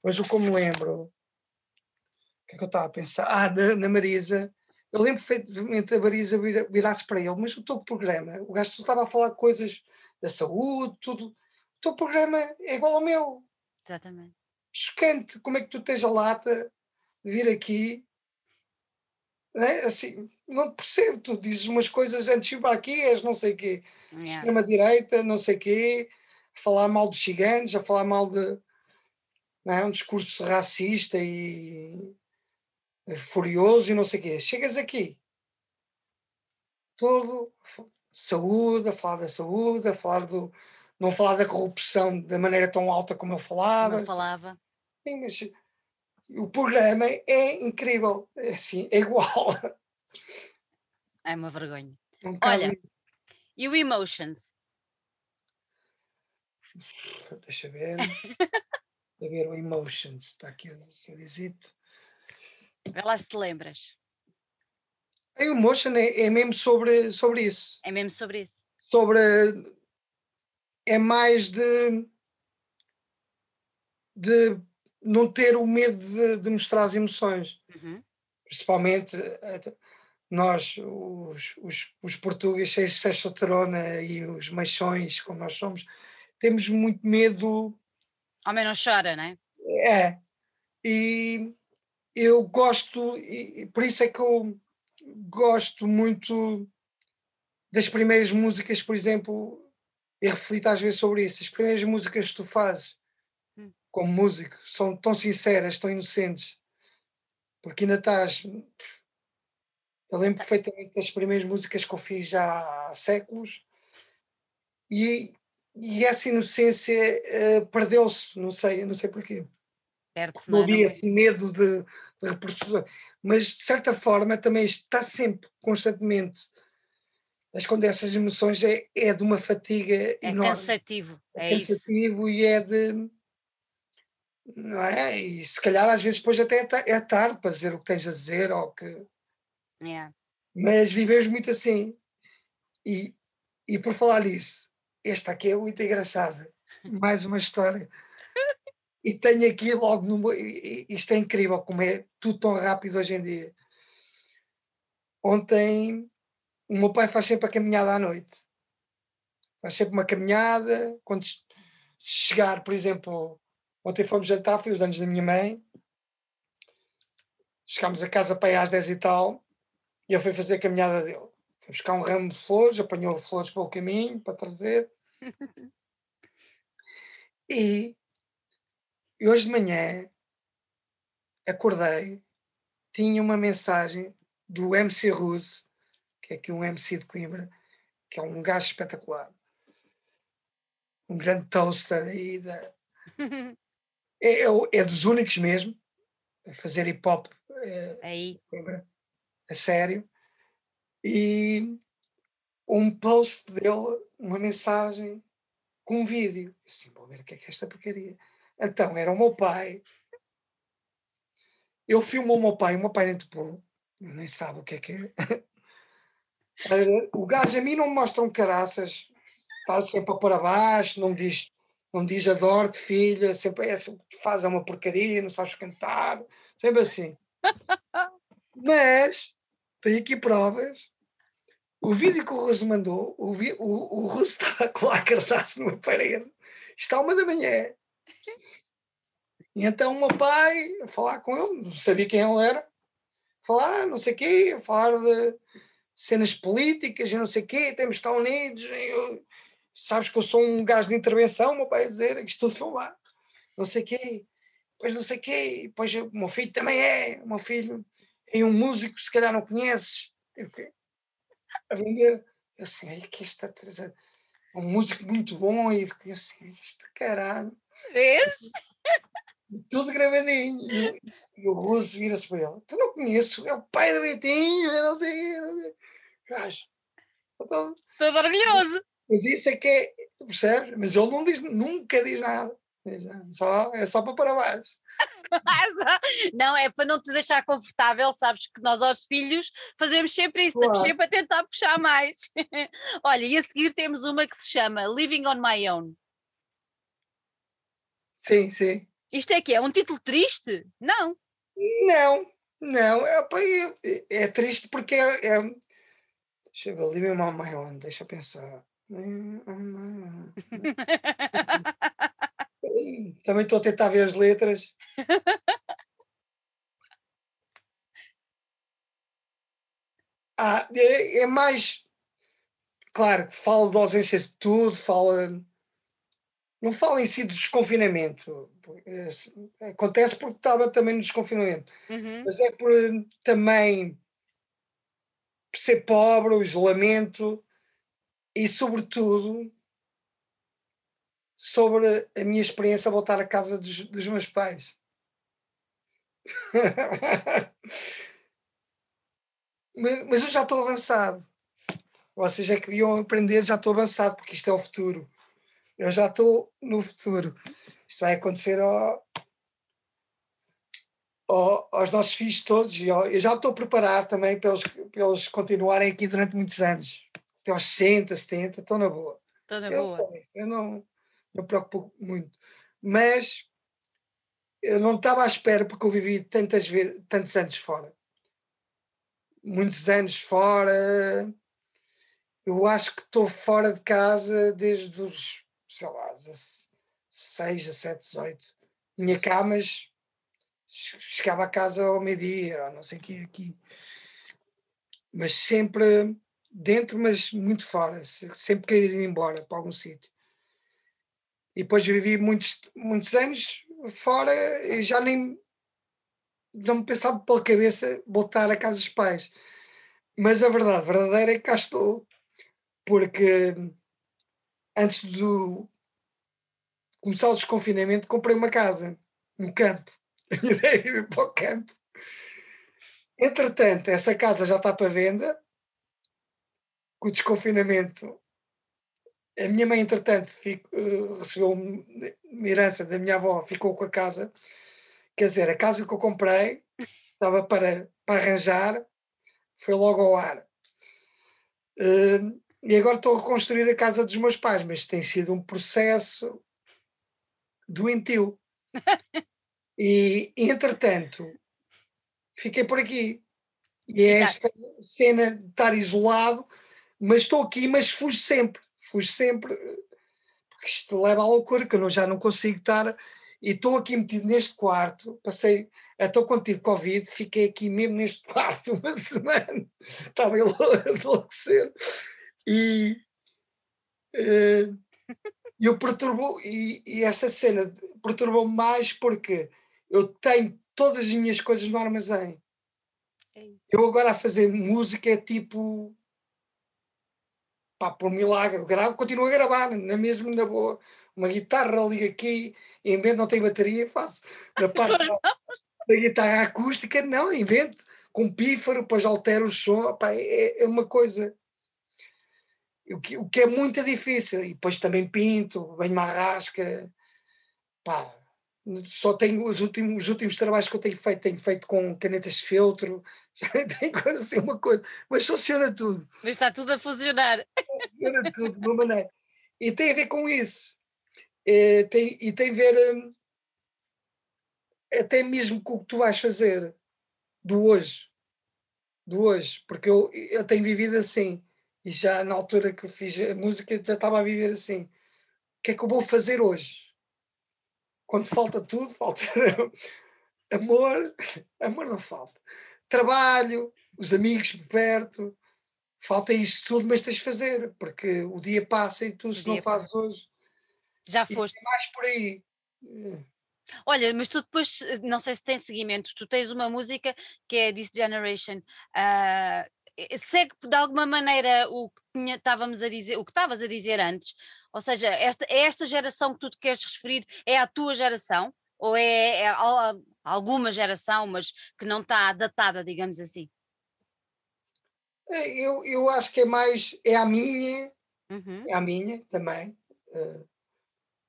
mas o como lembro, o que é que eu estava a pensar? Ah, na, na Marisa, eu lembro perfeitamente a Marisa vir, virar-se para ele, mas o teu programa, o gajo estava a falar coisas da saúde, tudo. O teu programa é igual ao meu. Exatamente. Chocante, como é que tu tens a lata de vir aqui? Não é? Assim, não percebo, tu dizes umas coisas antes de ir para aqui, és não sei o quê, yeah. extrema-direita, não sei o quê, a falar mal dos ciganos, a falar mal de não é? um discurso racista e furioso e não sei o quê. Chegas aqui, todo saúde, a falar da saúde, a falar do. Não falar da corrupção da maneira tão alta como eu falava. Não falava. Sim, mas o programa é incrível, é assim, é igual. É uma vergonha. Um Olha, e o Emotions? Deixa ver. a ver o Emotions, está aqui o CDzito. Vê lá se te lembras. O Emotion é, é mesmo sobre, sobre isso. É mesmo sobre isso. Sobre. É mais de. de não ter o medo de, de mostrar as emoções. Uhum. Principalmente eh, nós, os, os, os portugueses, testosterona e os machões, como nós somos, temos muito medo. Homem não chora, não é? É. E eu gosto, e por isso é que eu gosto muito das primeiras músicas, por exemplo, e reflito às vezes sobre isso. As primeiras músicas que tu fazes hum. como músico são tão sinceras, tão inocentes, porque ainda estás. Eu lembro perfeitamente das primeiras músicas que eu fiz já há séculos e, e essa inocência uh, perdeu-se, não sei, não sei porquê. não, não havia esse medo de, de reprodução, mas de certa forma também está sempre, constantemente, mas quando essas emoções é, é de uma fatiga é enorme. Cansativo, é, é cansativo e é de. Não é? E se calhar às vezes depois até é tarde para dizer o que tens a dizer ou que. Yeah. Mas vivemos muito assim. E, e por falar nisso, esta aqui é muito engraçada. Mais uma história. E tenho aqui logo no. Isto é incrível como é tudo tão rápido hoje em dia. Ontem o meu pai faz sempre a caminhada à noite. Faz sempre uma caminhada. Quando chegar, por exemplo, ontem fomos jantar, foi os anos da minha mãe. Chegámos a casa para aí às 10 e tal, e ele foi fazer a caminhada dele. Foi buscar um ramo de flores, apanhou flores pelo caminho para trazer. e, e hoje de manhã acordei, tinha uma mensagem do MC Ruse aqui um MC de Coimbra, que é um gajo espetacular. Um grande toaster aí da... é, é, é, dos únicos mesmo a fazer hip hop é, aí. Coimbra, a sério. E um post dele, uma mensagem com um vídeo. Assim, vou ver o que é que é esta porcaria. Então, era o meu pai. Eu filmo o meu pai, o meu pai nem topou, nem sabe o que é que é. O gajo a mim não me mostra um caraças, está sempre a pôr abaixo, não me diz, não me diz adoro-te, filha, sempre é, faz uma porcaria, não sabes cantar, sempre assim. Mas tenho aqui provas. O vídeo que o Russo mandou, o, o, o Russo está a colar cartaz numa parede, está uma da manhã. E então o meu pai, a falar com ele, não sabia quem ele era, falar, não sei o quê, falar de cenas políticas e não sei o quê, temos de estar unidos. Eu, sabes que eu sou um gajo de intervenção, meu pai a dizer, isto tudo filmar, não sei o quê, depois não sei o quê, depois o meu filho também é, o meu filho é um músico, se calhar não conheces, a vender. Eu assim, olha que está a trazer um músico muito bom e eu assim, este caralho. Vês? Tudo gravadinho. E, e o Russo vira-se para ele. Tu não conheço, é o pai do Betinho, eu não sei. Não sei gajo. Todo, todo orgulhoso. Mas isso é que é, percebes? Mas ele não diz, nunca diz nada. Só, é só para para baixo. não, é para não te deixar confortável, sabes que nós aos filhos fazemos sempre isso, claro. estamos sempre a tentar puxar mais. Olha, e a seguir temos uma que se chama Living on My Own. Sim, sim. Isto é que é um título triste? Não. Não, não. É, é, é triste porque é, é, Deixa eu ver, Living on My Own, deixa eu pensar. Também estou a tentar ver as letras. Ah, é, é mais. Claro, fala de ausência de tudo, fala. Não fala em si do desconfinamento. Acontece porque estava também no desconfinamento. Uhum. Mas é por também ser pobre, o isolamento e, sobretudo, sobre a minha experiência a voltar à casa dos, dos meus pais. mas, eu já estou avançado. Vocês já queriam aprender, já estou avançado, porque isto é o futuro. Eu já estou no futuro. Isto vai acontecer ao, aos nossos filhos todos. E eu já estou a preparar também para eles, para eles continuarem aqui durante muitos anos. Até aos 60, 70, estou na boa. Estou na eu boa. Sei, eu não, não me preocupo muito. Mas eu não estava à espera porque eu vivi tantas vezes, tantos anos fora. Muitos anos fora. Eu acho que estou fora de casa desde os, sei lá, 6 a 7, 18. Tinha camas, chegava a casa ao meio-dia, não sei o que aqui. Mas sempre dentro, mas muito fora. Sempre queria ir embora para algum sítio. E depois vivi muitos, muitos anos fora e já nem não me pensava pela cabeça voltar a casa dos pais. Mas a verdade verdadeira é que cá estou. Porque antes do começar o desconfinamento, comprei uma casa no campo. É ir para o campo. Entretanto, essa casa já está para venda. Com o desconfinamento a minha mãe, entretanto, fico, uh, recebeu uma herança da minha avó, ficou com a casa. Quer dizer, a casa que eu comprei estava para, para arranjar, foi logo ao ar. Uh, e agora estou a reconstruir a casa dos meus pais, mas tem sido um processo doentio. e, entretanto, fiquei por aqui. E é esta cena de estar isolado, mas estou aqui, mas fujo sempre fui sempre, porque isto leva à loucura, que eu já não consigo estar, e estou aqui metido neste quarto, passei, estou quando tive Covid, fiquei aqui mesmo neste quarto uma semana, estava a enlouquecer, e uh, eu perturbou, e, e essa cena perturbou mais porque eu tenho todas as minhas coisas no armazém. Eu agora a fazer música é tipo pá, por milagre, gravo, continuo a gravar, na mesmo, na boa. Uma guitarra liga aqui, invento, não tem bateria, faço. Na parte da guitarra acústica, não, invento. Com pífaro, depois altero o som, pá, é, é uma coisa. O que, o que é muito difícil, e depois também pinto, venho uma rasca, pá, só tenho os últimos, os últimos trabalhos que eu tenho feito, tenho feito com canetas de feltro, tem coisa assim, uma coisa, mas funciona tudo. Mas está tudo a funcionar. Funciona tudo, de uma maneira. E tem a ver com isso. É, tem, e tem a ver hum, até mesmo com o que tu vais fazer do hoje. Do hoje, porque eu, eu tenho vivido assim. E já na altura que eu fiz a música já estava a viver assim. O que é que eu vou fazer hoje? Quando falta tudo, falta amor, amor não falta trabalho, os amigos perto, falta isto tudo, mas tens de fazer, porque o dia passa e tu, se não fazes hoje. Já foste. Mais por aí. Olha, mas tu depois, não sei se tem seguimento, tu tens uma música que é This Generation. Uh, segue de alguma maneira o que tinha, estávamos a dizer, o que estavas a dizer antes, ou seja, esta, é esta geração que tu te queres referir, é a tua geração? Ou é, é alguma geração, mas que não está datada, digamos assim? É, eu, eu acho que é mais, é a minha, uhum. é a minha também, uh,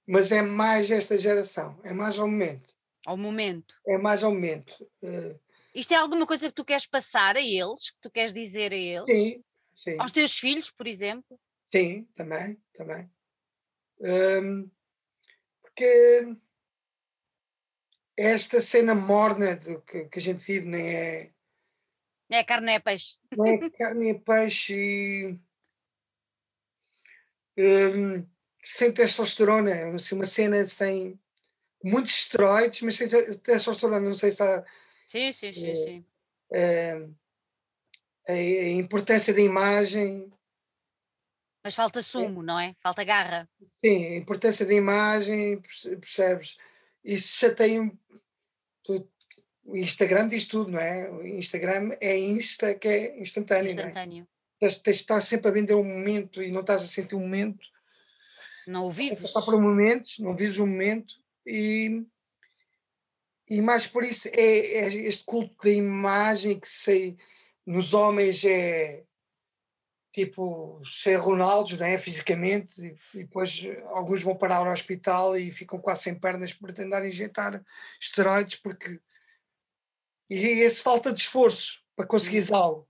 mas é mais esta geração, é mais ao momento. Ao momento. É mais ao momento. Uh, Isto é alguma coisa que tu queres passar a eles, que tu queres dizer a eles? Sim, sim. Aos teus filhos, por exemplo? Sim, também, também. Um, porque esta cena morna do que, que a gente vive nem é. É carne é peixe. Não é carne é peixe e. Um, sem testosterona, é assim, uma cena sem muitos esteroides, mas sem testosterona, não sei se há. Sim, sim, sim. É, sim. É, a, a importância da imagem. Mas falta sumo, é. não é? Falta garra. Sim, a importância da imagem, percebes? Isso chateia tu, o Instagram diz tudo, não é? O Instagram é Insta, que é instantâneo. Instantâneo. Não é? Tens, tens de estar sempre a vender um momento e não estás a sentir um momento. Não o vives. Está para momentos, não vives um momento e, e mais por isso é, é este culto da imagem que sei nos homens é tipo ser Ronaldo, né, fisicamente, e, e, depois alguns vão parar ao hospital e ficam quase sem pernas por tentar injetar esteroides, porque e esse falta de esforço para conseguires uhum. algo.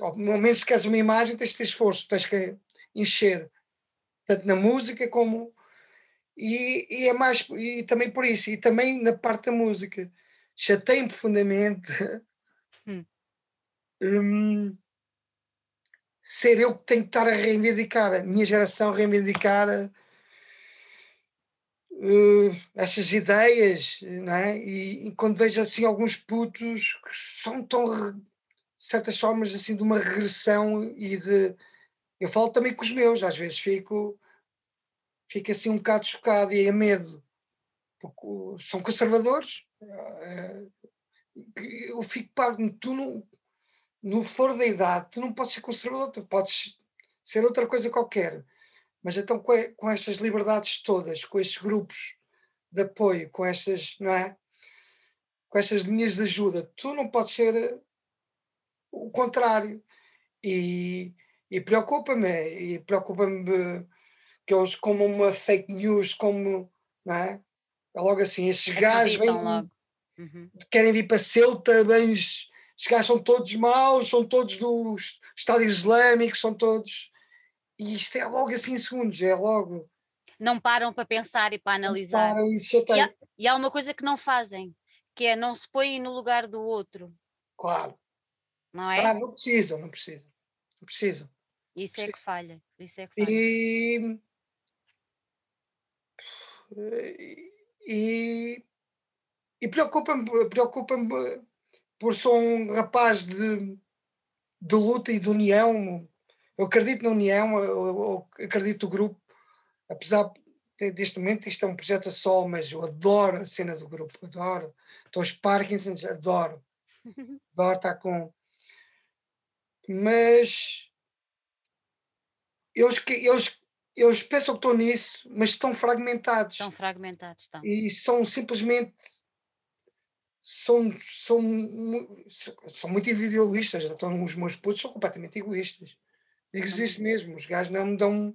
Ao momento se queres uma imagem, tens de ter esforço, tens que encher, tanto na música como. E, e, é mais e também por isso, e também na parte da música, chatei profundamente hum. um, ser eu que tenho que estar a reivindicar, a minha geração reivindicar uh, essas ideias, não é? E, e, quando vejo assim alguns putos que são tão certas formas assim de uma regressão e de eu falo também com os meus, às vezes fico fico assim um bocado chocado e a medo, porque são conservadores. Eh, eu fico parado, tu não, no flor da idade, tu não podes ser conservador, tu podes ser outra coisa qualquer. Mas então com, com estas liberdades todas, com estes grupos de apoio, com estas, não é? Com estas linhas de ajuda, tu não podes ser eh, o contrário. E, e preocupa-me, e preocupa-me que eles como uma fake news, como, não é? É logo assim, esses gajos vêm, uhum. querem vir para Ceuta, bem, esses gajos são todos maus, são todos do Estado Islâmico, são todos. E isto é logo assim em segundos, é logo. Não param para pensar e para analisar. Param, e, há, e há uma coisa que não fazem, que é não se põem no lugar do outro. Claro. Não é? Ah, não precisam, não precisam. Não precisam. Isso é que falha. Isso é que falha. E e, e preocupa-me preocupa por ser um rapaz de, de luta e de união. Eu acredito na união, eu, eu acredito no grupo, apesar deste momento isto é um projeto a sol, mas eu adoro a cena do grupo, adoro. Estou aos Parkinsons, adoro. Adoro estar com. Mas eles, eles eles pensam que estão nisso, mas estão fragmentados. Estão fragmentados, estão. E são simplesmente. São, são, são muito individualistas. Então, os meus putos são completamente egoístas. Digo-lhes isso mesmo. Os gajos não me dão.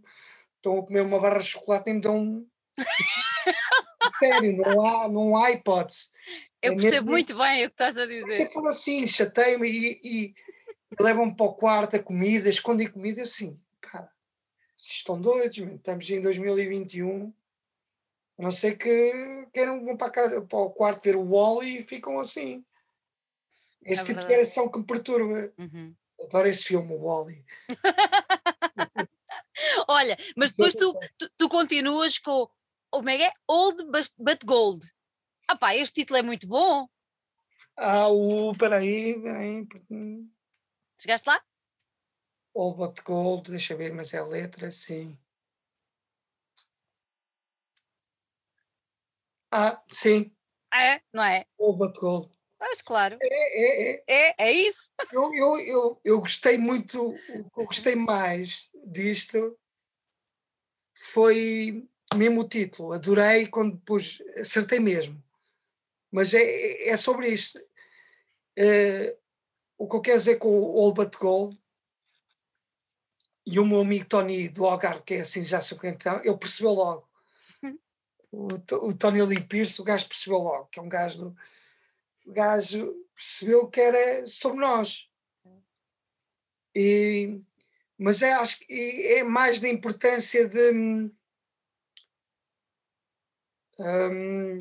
Estão a comer uma barra de chocolate nem me dão. Sério, não há, não há hipótese. Eu é percebo muito bem o que estás a dizer. Você falou assim, chatei-me e, e levam-me para o quarto a comida, escondem comida assim estão doidos, estamos em 2021. A não ser que queiram vão para, casa, para o quarto ver o Wally e ficam assim. Esse é tipo de geração que me perturba. Uhum. Adoro esse filme, o Wally. Olha, mas depois tu, tu, tu, continuas com como é que é? Old but Gold. Ah pá, este título é muito bom. Ah, o. Peraí, peraí. Chegaste lá? All But Gold, deixa ver, mas é a letra, sim. Ah, sim. É, não é? All But Gold. Mas claro. É, é, é. É, é isso. Eu, eu, eu, eu gostei muito, o que eu gostei mais disto foi mesmo o título. Adorei quando pus, acertei mesmo. Mas é, é sobre isto. É, o que eu quero dizer com o All But Gold e o meu amigo Tony do Algarve, que é assim já 50 ele percebeu logo. O, o Tony Lee Pierce, o gajo percebeu logo, que é um gajo do, o gajo percebeu que era sobre nós. E, mas é, acho que é mais da importância de, um,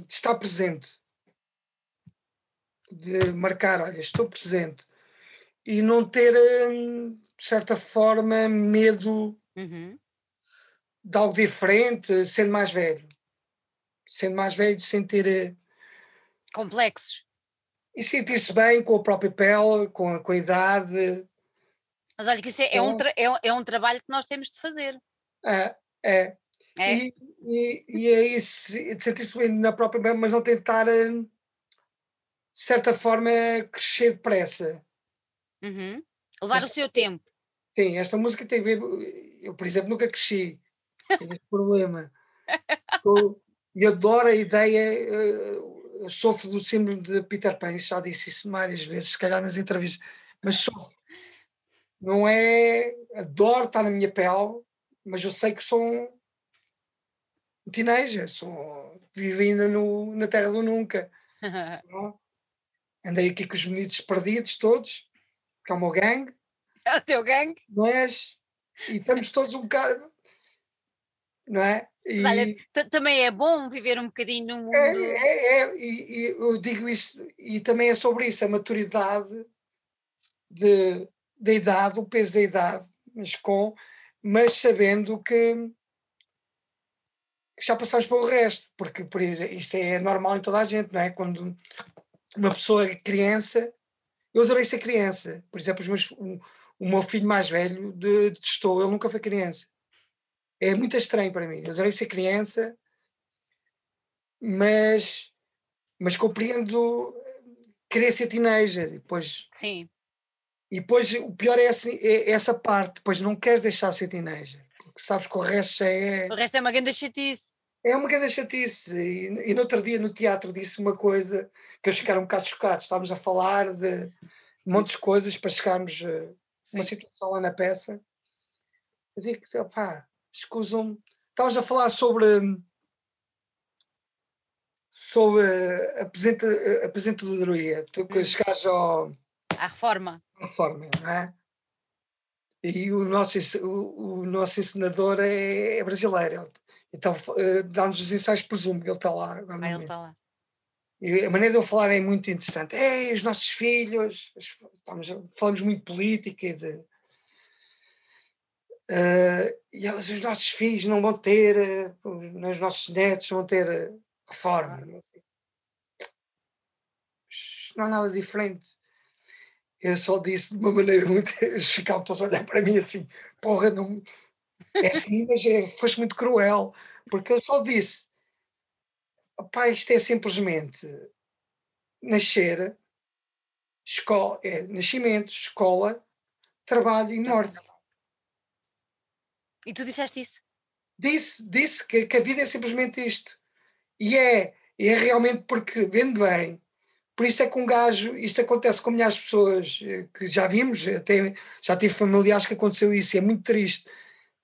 de estar presente, de marcar, olha, estou presente e não ter um, de certa forma, medo uhum. de algo diferente, sendo mais velho. Sendo mais velho, sem ter. Eh, Complexos. E sentir-se bem com a própria pele, com a, com a idade. Mas olha, que isso é, é, um é, é um trabalho que nós temos de fazer. É, é. é. E, e, e é isso, sentir-se bem na própria pele, mas não tentar, eh, de certa forma, crescer depressa. Uhum. Levar o seu tempo. Sim, esta música tem a ver. Eu, por exemplo, nunca cresci. Tenho esse problema. Eu, e adoro a ideia. Eu sofro do síndrome de Peter Pan, já disse isso várias vezes, se calhar nas entrevistas, mas sofro. Não é. Adoro estar na minha pele, mas eu sei que sou um teenager, sou, vivo ainda no, na terra do nunca. Andei aqui com os meninos perdidos todos, que é o meu gangue é o teu gangue? Mas, e estamos todos um bocado. não é? E, olha, também é bom viver um bocadinho no mundo. É, é, é e, e, eu digo isso, e também é sobre isso, a maturidade de, da idade, o peso da idade, mas com, mas sabendo que, que já passamos para o resto, porque por, isto é normal em toda a gente, não é? Quando uma pessoa é criança, eu adorei ser criança, por exemplo, os meus, o, meu filho mais velho detestou, ele nunca foi criança é muito estranho para mim. Eu adorei ser criança, mas, mas compreendo querer ser teenager. Depois, Sim. E depois o pior é, assim, é essa parte, depois não queres deixar de ser teenager, porque sabes que o resto é. O resto é uma grande chatice. É uma grande chatice. E, e no outro dia no teatro disse uma coisa que eles ficaram um bocado chocados. Estávamos a falar de montes de coisas para chegarmos a uma situação lá na peça. Eu digo, opá, escusam-me. Estavas a falar sobre sobre a apresentadoria, tu que hum. chegares ao à reforma. À reforma, não é? E o nosso, o, o nosso ensinador é, é brasileiro. Então uh, dá-nos os ensaios, presumo que ele está lá. Ah, ele está lá. E a maneira de eu falar é muito interessante. Ei, os nossos filhos, estamos, falamos muito de política e de, Uh, e os nossos filhos não vão ter, uh, os nossos netos vão ter uh, reforma. Não há nada diferente. Eu só disse de uma maneira muito. Eles ficavam todos a olhar para mim assim: porra, não. É assim, mas é, foste muito cruel. Porque eu só disse: pai, isto é simplesmente nascer, escola, é nascimento, escola, trabalho e morte. E tu disseste isso? Disse, disse que, que a vida é simplesmente isto. E é, é realmente porque vendo bem. Por isso é que um gajo, isto acontece com milhares de pessoas eh, que já vimos, até já tive familiares que aconteceu isso, é muito triste.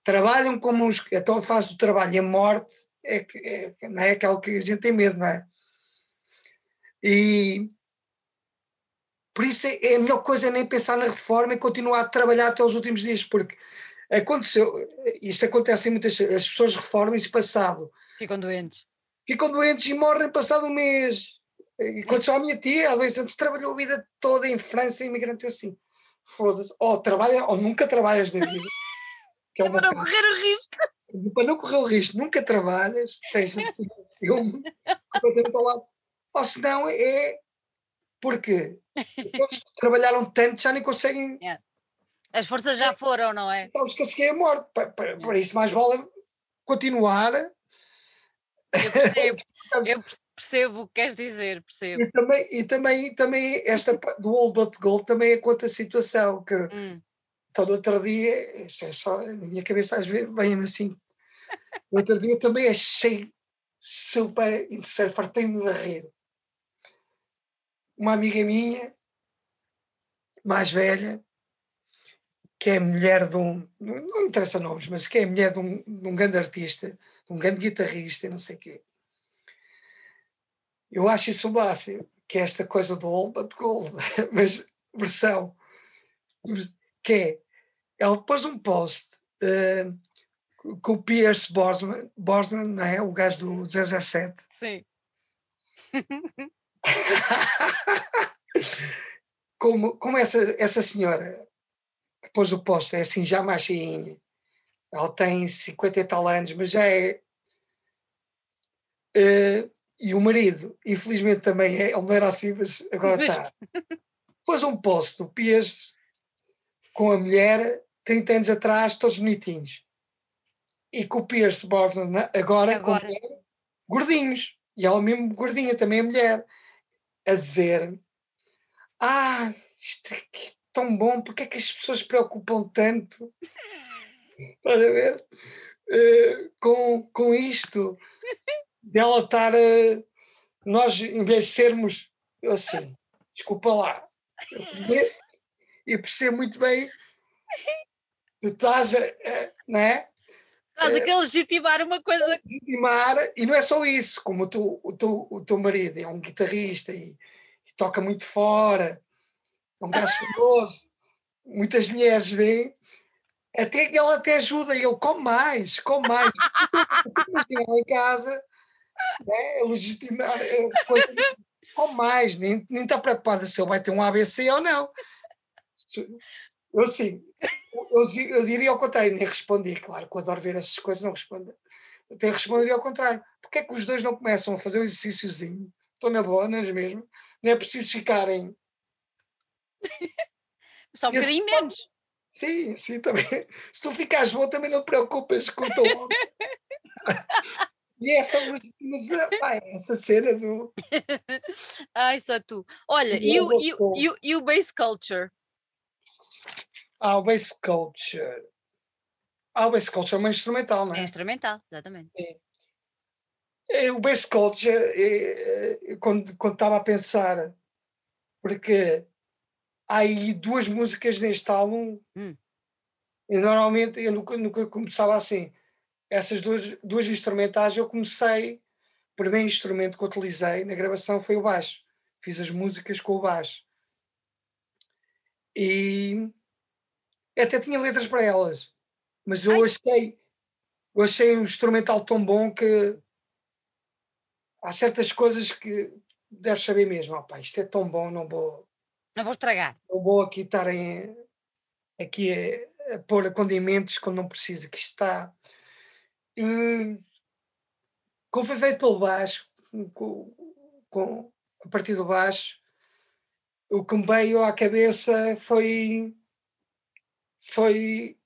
Trabalham como uns. Então a fase do trabalho e a morte é, é, não é aquela que a gente tem medo, não é? E por isso é, é a melhor coisa é nem pensar na reforma e continuar a trabalhar até os últimos dias, porque Aconteceu, isto acontece em muitas as pessoas reformam-se passado. Ficam doentes. Ficam doentes e morrem passado um mês. Aconteceu à minha tia, há dois anos, trabalhou a vida toda em França, imigrante, assim. Foda-se. Ou trabalha, ou nunca trabalhas na vida. Que é, é para correr o risco. Para não correr o risco, nunca trabalhas, tens assim um filme completamente ao lado. Ou senão é porque eles trabalharam tanto já nem conseguem. Yeah as forças já foram, não é? Sabes que a seguir é morte. Para, isso mais vale continuar. Eu percebo, eu percebo o que queres dizer, percebo. E também, e também, também esta do Old But Gold também é outra situação que hum. Então outro dia, é só na minha cabeça às vezes vem assim. No outro dia também achei super interessante, fartei-me de rir. Uma amiga minha, mais velha, que é mulher de um, não interessa nomes, mas que é mulher de um, de um grande artista, de um grande guitarrista, não sei o quê. Eu acho isso o máximo, que é esta coisa do old but gold, mas versão, que é, ela pôs um post uh, com o Pierce Brosnan, Brosnan, não é? O gajo do 007. Sim. como, como essa, essa senhora pôs o posto, é assim, já mais cheinha. Ela tem 50 e tal anos, mas já é. Uh, e o marido, infelizmente também é, ele não era assim, mas agora está. Pôs um posto, o Pias com a mulher, 30 anos atrás, todos bonitinhos. E com o Pierce Brosnan agora, agora. com mulher, gordinhos. E ela mesmo gordinha, também a mulher. A dizer: Ah, isto aqui tão bom, porque é que as pessoas se preocupam tanto para ver, uh, com, com isto dela estar a nós envelhecermos eu assim, desculpa lá eu conheço e percebo muito bem tu estás a, a não é? Estás a legitimar uma coisa. Legitimar, e não é só isso, como o teu, o teu, o teu marido é um guitarrista e, e toca muito fora, é um gajo famoso. Muitas mulheres veem até ele até ajuda, ele come mais, come mais. Em casa, né? legitimar, come mais, nem, nem está preocupado se ele vai ter um ABC ou não. Eu sim, eu, eu, diria ao contrário, nem respondi, claro que eu adoro ver essas coisas, não respondo. Até responderia ao contrário. Porque é que os dois não começam a fazer um exercíciozinho? Estou na boa, não é mesmo? Não é preciso ficarem. Só um bocadinho menos. Sim, sim, também. Se tu ficares bom, também não te preocupas com o teu E essa legitimização, essa cena do. Ai, só tu. Olha, e o, e, o, e, o, e o base culture? Ah, o base culture. Ah, o base culture é uma instrumental, não é? É instrumental, exatamente. É. É, o base culture, é, é, quando, quando estava a pensar, porque há aí duas músicas neste álbum, hum. e normalmente eu nunca, nunca começava assim. Essas duas, duas instrumentais eu comecei, o primeiro instrumento que utilizei na gravação foi o baixo. Fiz as músicas com o baixo. E até tinha letras para elas, mas eu achei, eu achei um instrumental tão bom que há certas coisas que deves saber mesmo. Oh, pá, isto é tão bom, não vou não vou estragar. Não vou aqui estar em, aqui a, a pôr condimentos quando não precisa, que está. Hum, como foi feito pelo baixo, com, com, a partir do baixo, o que me veio à cabeça foi foi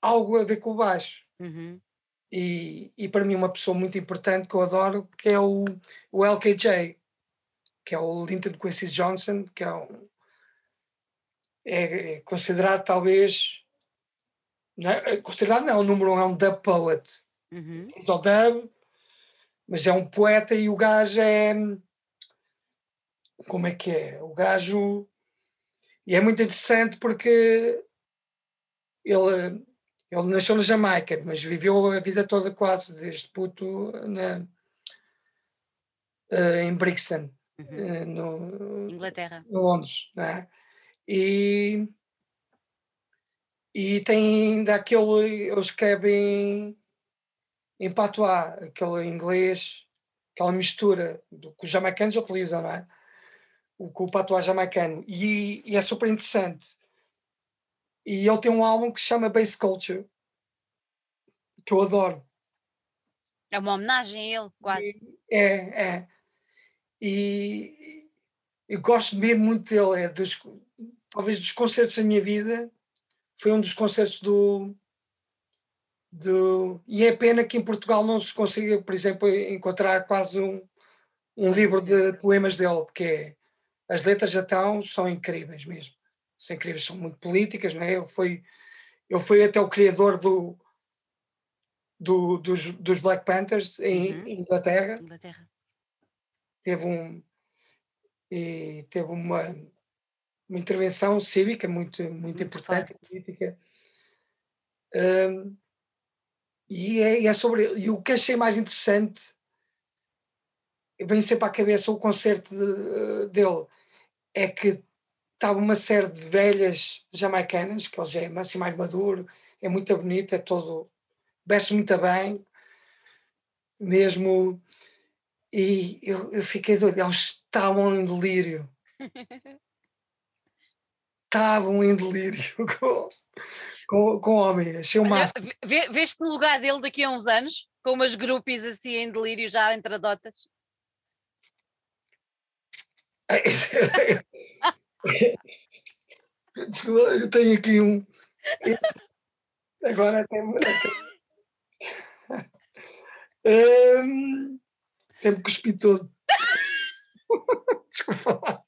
algo a ver com o baixo. Uhum. E, e para mim uma pessoa muito importante que eu adoro, que é o, o LKJ, que é o Linton Quincy Johnson, que é, um, é, é considerado talvez. Não é, é considerado não, o número um é um dub poet. Uhum. Ao dub, mas é um poeta e o gajo é. Como é que é? O gajo. E é muito interessante porque ele, ele nasceu na Jamaica, mas viveu a vida toda quase, desde puto, na, uh, em Brixton uhum. no, Inglaterra. No Londres, né? E, e tem ainda aquele, eles escrevem em patois, aquele inglês, aquela mistura do que os jamaicanos utilizam, não é? O, o patois jamaicano. E, e, é super interessante. E ele tem um álbum que se chama Base Culture, que eu adoro. É uma homenagem a ele, quase. É, é. E eu gosto mesmo muito dele, é dos, talvez dos concertos da minha vida, foi um dos concertos do, do. E é pena que em Portugal não se consiga, por exemplo, encontrar quase um, um livro de poemas dele, porque as letras já estão, são incríveis mesmo. São incríveis, são muito políticas, não é? Ele foi, ele foi até o criador do, do, dos, dos Black Panthers em uhum. Inglaterra. Inglaterra teve um e teve uma, uma intervenção cívica muito muito, muito importante política um, e, é, e é sobre e o que achei mais interessante vem sempre à cabeça o concerto de, dele é que estava uma série de velhas jamaicanas que ele já é assim mais maduro é muito bonito é todo veste muito bem mesmo e eu, eu fiquei doido, eles estavam em delírio. estavam em delírio com, com, com o homem, achei o máximo. Veste no lugar dele daqui a uns anos, com umas grupos assim em delírio já entre adotas? eu tenho aqui um. Agora até. um, Sempre cuspi todo. Desculpa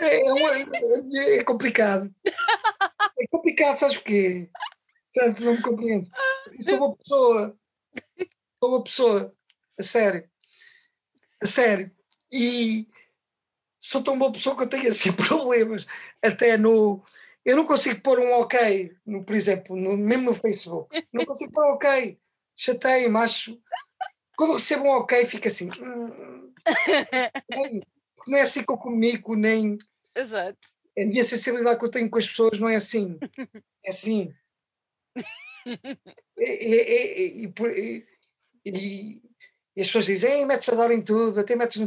é, é, complicado. É complicado, sabes o quê? Tanto não me compreendo. Eu sou uma pessoa. Sou uma pessoa. A sério. A sério. E sou tão boa pessoa que eu tenho assim problemas. Até no. Eu não consigo pôr um ok, no, por exemplo, no, mesmo no Facebook. Não consigo pôr um ok chateia-me, acho. Quando recebo um ok, fica assim. Hum, nem, não é assim que eu comunico, nem. Exato. a minha sensibilidade que eu tenho com as pessoas não é assim. É assim. e, e, e, e, as pessoas dizem, metes adoro em tudo, até metes no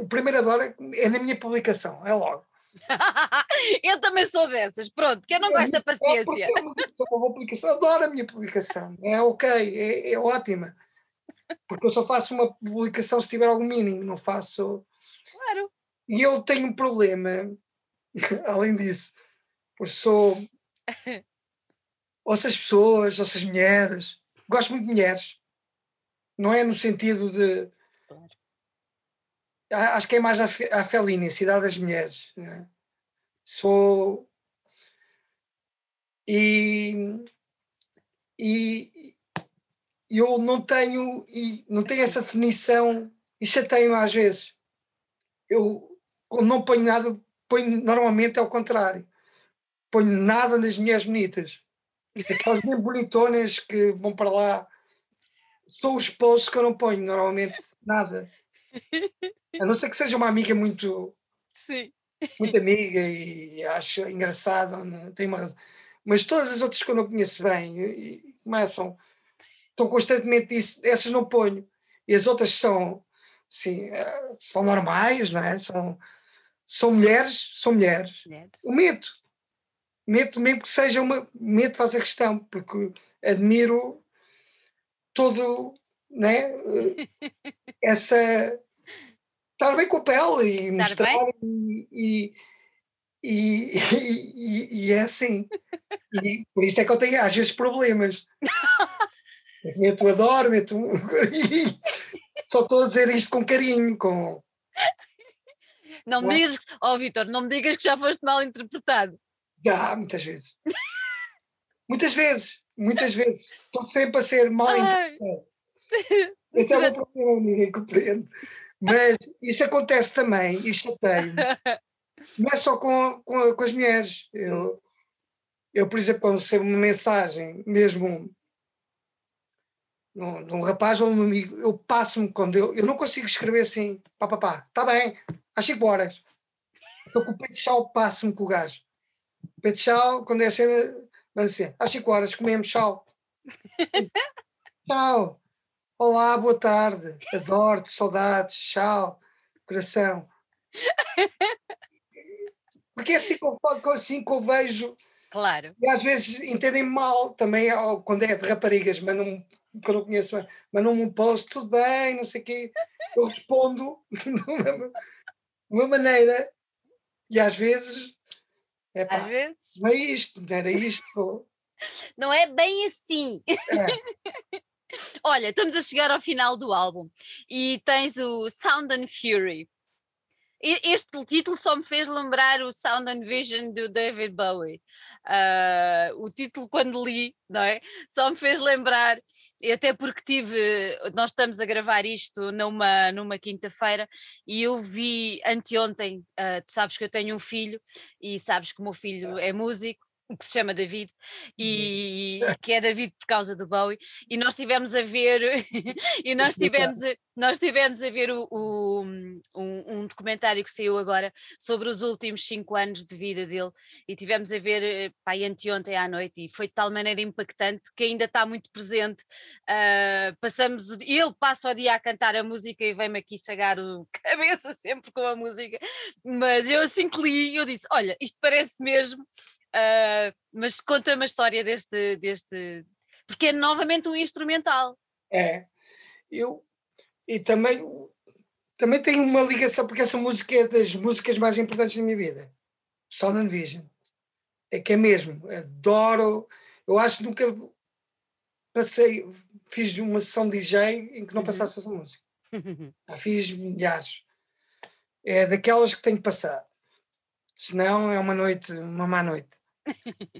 O primeiro adoro é na minha publicação, é logo. eu também sou dessas, pronto, que eu não é, gosto da paciência. É uma, uma publicação, adoro a minha publicação, é ok, é, é ótima. Porque eu só faço uma publicação se tiver algum mínimo, não faço. Claro. E eu tenho um problema, além disso, porque sou. ouço as pessoas, ouço as mulheres, gosto muito de mulheres, não é no sentido de. Claro. Acho que é mais a, a felina, cidade das mulheres. Né? Sou. E, e, eu não tenho, e não tenho essa definição e chateio às vezes. Eu, quando não ponho nada, ponho normalmente ao contrário. Ponho nada nas mulheres bonitas. Aquelas bem bonitonas que vão para lá. Sou os posts que eu não ponho normalmente nada. A não ser que seja uma amiga muito. Sim. Muito amiga e acho engraçado, tem uma Mas todas as outras que eu não conheço bem começam estão constantemente disso, essas não ponho. E as outras são, sim, eh, são normais, não é? São, são mulheres, são mulheres. O medo. Medo mesmo que seja uma. Medo faz a questão, porque admiro todo, né? Essa. Estar bem com a pele e estar mostrar e, e, e, e, e, é assim. E por isso é que eu tenho às vezes problemas. meto adoro, meto. Só estou a dizer isto com carinho, com. Não me digas, oh Vitor, não me digas que já foste mal interpretado. Já, muitas vezes. muitas vezes, muitas vezes. Estou sempre a ser mal interpretado. Esse é o meu problema, ninguém compreende. Mas isso acontece também, e chateio Não é só com, com, com as mulheres. Eu, eu, por exemplo, quando recebo uma mensagem, mesmo num, num rapaz ou num amigo, eu passo-me quando eu, eu não consigo escrever assim, pá, pá, pá, está bem, às 5 horas. Estou com o peito chau, passo-me com o gajo. O peito chau, quando é a cena, mas assim, às 5 horas comemos chau. Tchau. Olá, boa tarde. Adoro-te, saudades, tchau, coração. Porque é assim que eu, assim que eu vejo. Claro. E às vezes entendem mal também, quando é de raparigas, mandam que eu não conheço, mandam-me um post, tudo bem, não sei o quê. Eu respondo de uma, de uma maneira e às vezes. É pá, às vezes. Não é isto, não era isto. Não é bem assim. É. Olha, estamos a chegar ao final do álbum e tens o Sound and Fury. Este título só me fez lembrar o Sound and Vision do David Bowie. Uh, o título, quando li, não é? Só me fez lembrar, e até porque tive. Nós estamos a gravar isto numa, numa quinta-feira e eu vi anteontem. Uh, tu sabes que eu tenho um filho e sabes que o meu filho é músico que se chama David e, e, que é David por causa do Bowie e nós tivemos a ver e nós tivemos a, nós tivemos a ver o, o, um, um, documentário que saiu agora sobre os últimos cinco anos de vida dele e tivemos a ver eh, pai anteontem à noite e foi de tal maneira impactante que ainda está muito presente uh, passamos o, ele passa o dia a cantar a música e vem-me aqui chegar o cabeça sempre com a música mas eu assim que li eu disse olha isto parece mesmo Uh, mas conta-me a história deste, deste. Porque é novamente um instrumental. É. Eu. E também. Também tenho uma ligação, porque essa música é das músicas mais importantes da minha vida. Sound and Vision. É que é mesmo. Adoro. Eu acho que nunca passei. Fiz uma sessão de DJ em que não uhum. passasse essa música. Já fiz milhares. É daquelas que tenho que passar. Senão é uma noite, uma má noite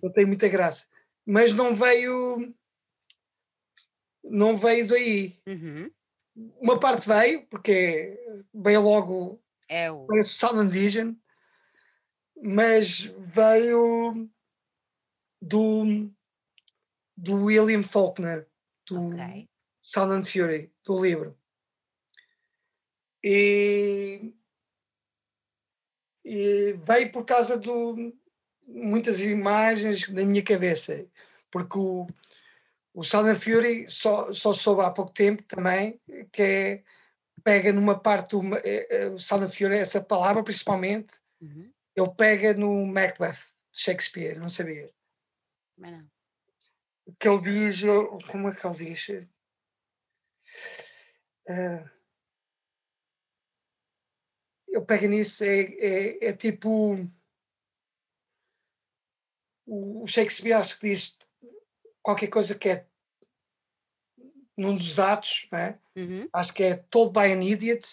não tem muita graça. Mas não veio. Não veio daí. Uhum. Uma parte veio, porque veio logo. É o. Veio Sound Vision, mas veio do. do William Faulkner, do okay. Fury, do livro. E, e veio por causa de muitas imagens na minha cabeça, porque o, o Sound Fury só, só soube há pouco tempo também, que é, pega numa parte do é, é, o Sound Fury, essa palavra principalmente, uhum. ele pega no Macbeth, Shakespeare, não sabia. Mas não. Que ele diz, como é que ele diz? Uh, eu pego nisso, é, é, é tipo o Shakespeare acho que diz qualquer coisa que é num dos atos, né? Uhum. acho que é Told by an Idiot,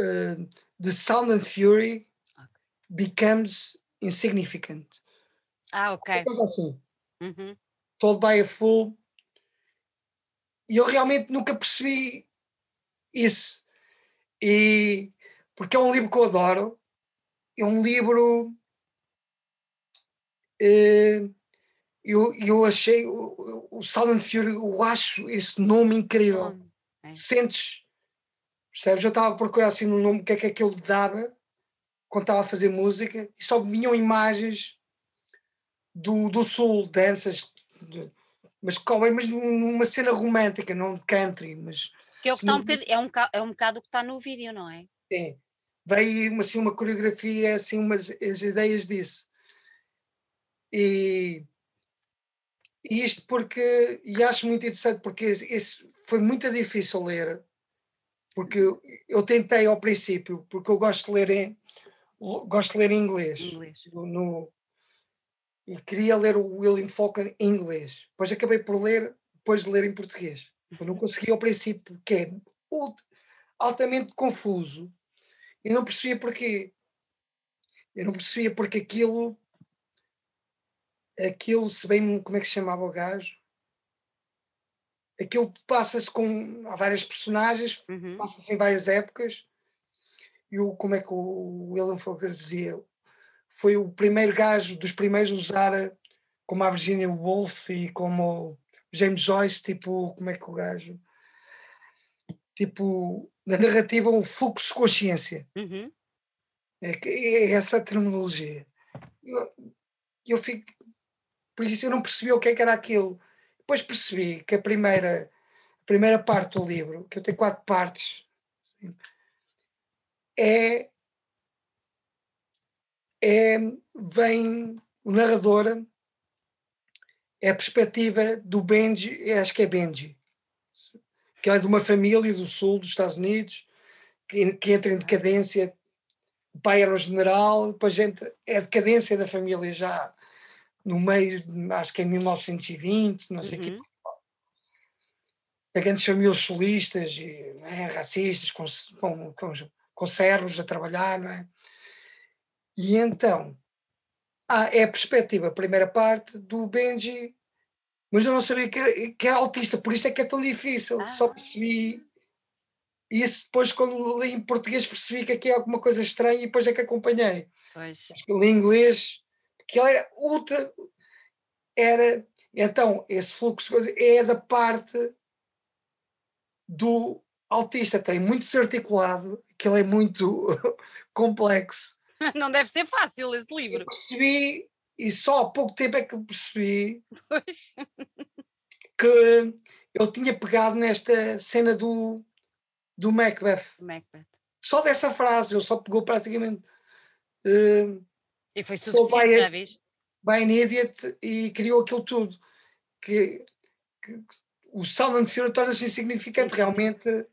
uh, The Sound and Fury becomes insignificant. Ah, ok. Assim. Uhum. Told by a Fool. E eu realmente nunca percebi isso. E porque é um livro que eu adoro, é um livro eh, eu, eu achei o, o Silent Fury, eu acho esse nome incrível. é. Sentes, percebes? Eu estava a procurar assim no nome, o que é que aquilo dava quando estava a fazer música e só vinham imagens do, do sul, danças, de, mas, mas numa cena romântica, não de country, mas. Que é, o que está um bocado, é, um, é um bocado o que está no vídeo, não é? Sim. Veio assim, uma coreografia, assim, umas as ideias disso. E, e isto porque, e acho muito interessante porque esse foi muito difícil ler, porque eu tentei ao princípio, porque eu gosto de ler em, gosto de ler em inglês, inglês. No, e queria ler o William Faulkner em inglês. Depois acabei por ler, depois de ler em português. Eu não consegui ao princípio, porque é altamente confuso. E não percebia porquê. Eu não percebia porque aquilo aquilo, se bem como é que se chamava o gajo, aquilo passa-se com há várias personagens, uhum. passa-se em várias épocas, e o, como é que o William Faulkner dizia, foi o primeiro gajo dos primeiros a usar como a Virginia Woolf e como James Joyce, tipo, como é que o gajo tipo, na narrativa um fluxo de consciência. Uhum. É, é essa a terminologia. Eu, eu fico, por isso eu não percebi o que, é que era aquilo. Depois percebi que a primeira, a primeira parte do livro, que eu tenho quatro partes, é, é vem o narrador é a perspectiva do Benji, acho que é Benji, que é de uma família do sul dos Estados Unidos, que, que entra em decadência. O pai era um general, depois entra, é a decadência da família já no meio, acho que é em 1920, não sei o uhum. quê. Pegantes famílias solistas e é, racistas, com, com, com, com servos a trabalhar, não é? E então, ah, é a perspectiva, a primeira parte do Benji, mas eu não sabia que era, que era autista, por isso é que é tão difícil. Ah. Só percebi isso depois, quando li em português, percebi que aqui é alguma coisa estranha e depois é que acompanhei. Pois. Acho que li em inglês que ela era ultra. Era. Então, esse fluxo é da parte do autista, tem muito desarticulado, que ele é muito complexo. Não deve ser fácil esse livro. Eu percebi, e só há pouco tempo é que percebi pois. que eu tinha pegado nesta cena do, do Macbeth. Macbeth. Só dessa frase, eu só pegou praticamente. Uh, e foi suficiente, já viste? By an Idiot e criou aquilo tudo. Que, que o Silent Fury torna-se insignificante, realmente. É?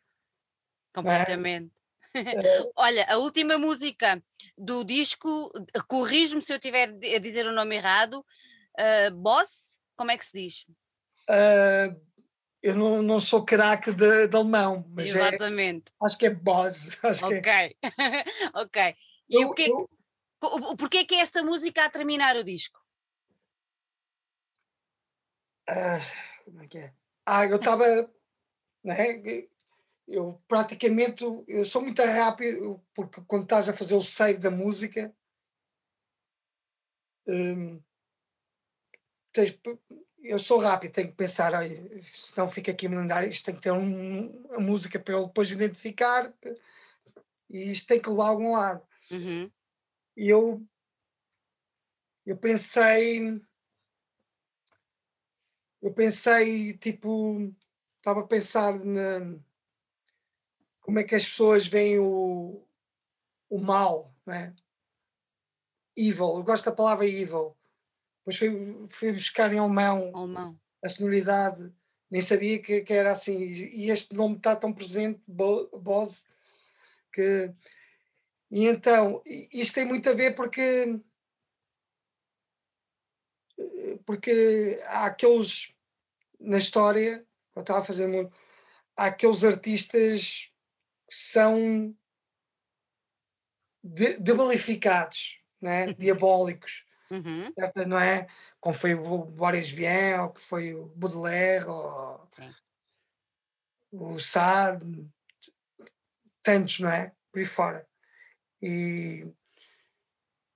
Completamente. É? Olha, a última música do disco, corrijo-me se eu estiver a dizer o nome errado, uh, Boss, como é que se diz? Uh, eu não, não sou craque de, de, alemão, mas é Exatamente. É, acho que é Boss. Acho ok, que é. ok. E eu, o que, eu, Porquê que é esta música a terminar o disco? Ah, como é que é? Ah, eu estava. né? Eu praticamente. Eu sou muito rápido, porque quando estás a fazer o save da música. Hum, tens, eu sou rápido, tenho que pensar, senão fica aqui a mandar isto tem que ter um, uma música para eu depois identificar. e isto tem que levar a algum lado. Uhum. E eu, eu pensei, eu pensei, tipo, estava a pensar na, como é que as pessoas veem o, o mal, né? Evil, eu gosto da palavra evil. Depois fui, fui buscar em alemão, alemão. a sonoridade, nem sabia que, que, era assim. E este nome está tão presente, Bose, que. E então, isto tem muito a ver porque. Porque há aqueles. Na história, eu estava a fazer muito. Há aqueles artistas que são debalificados, né? Uhum. diabólicos, uhum. certo? não é? Como foi o Boris Vian, ou que foi o Baudelaire, ou Sim. o Sade, tantos, não é? Por aí fora. E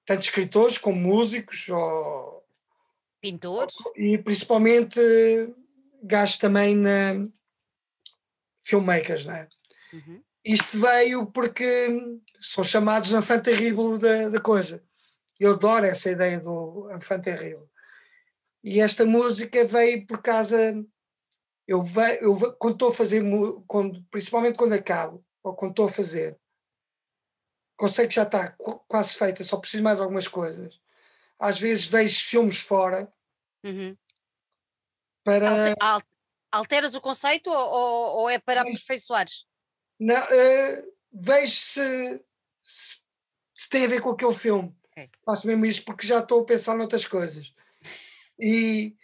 tantos escritores como músicos, ou, pintores, e principalmente gajos também na filmmakers, não é? Uhum. Isto veio porque são chamados enfant terrible da, da coisa. Eu adoro essa ideia do enfant terrible. E esta música veio por causa. Eu, veio, eu quando estou a fazer, quando, principalmente quando acabo, ou quando estou a fazer, que já está quase feita, só preciso mais algumas coisas. Às vezes vejo filmes fora uhum. para. Alteras o conceito ou, ou é para aperfeiçoares? Não, uh, vejo se, se, se, tem a ver com aquele filme. Okay. Faço mesmo isto porque já estou a pensar noutras coisas. E,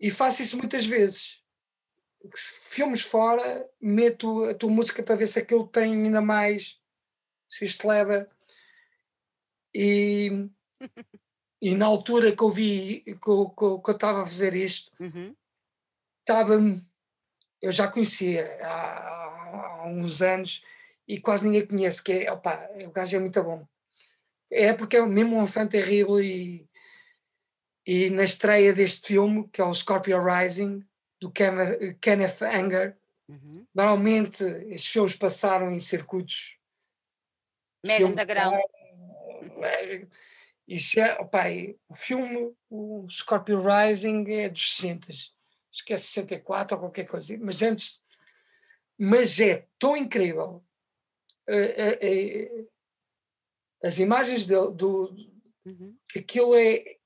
e faço isso muitas vezes. Filmes fora, meto a tua música para ver se aquilo tem ainda mais. Se isto leva. E, e na altura que eu vi que eu, que eu estava a fazer isto, uhum. estava. Eu já conhecia há, há uns anos e quase ninguém conhece, que é, opa, o gajo é muito bom. É porque é mesmo um fã terrível e, e na estreia deste filme, que é o Scorpio Rising, do Kenneth, Kenneth Anger, uhum. normalmente estes filmes passaram em circuitos mega underground. Isso é, opa, o filme, o Scorpio Rising é dos 60, acho que é 64 ou qualquer coisa, mas antes mas é tão incrível. Uh, uh, uh, as imagens dele, do, uhum. aquilo é.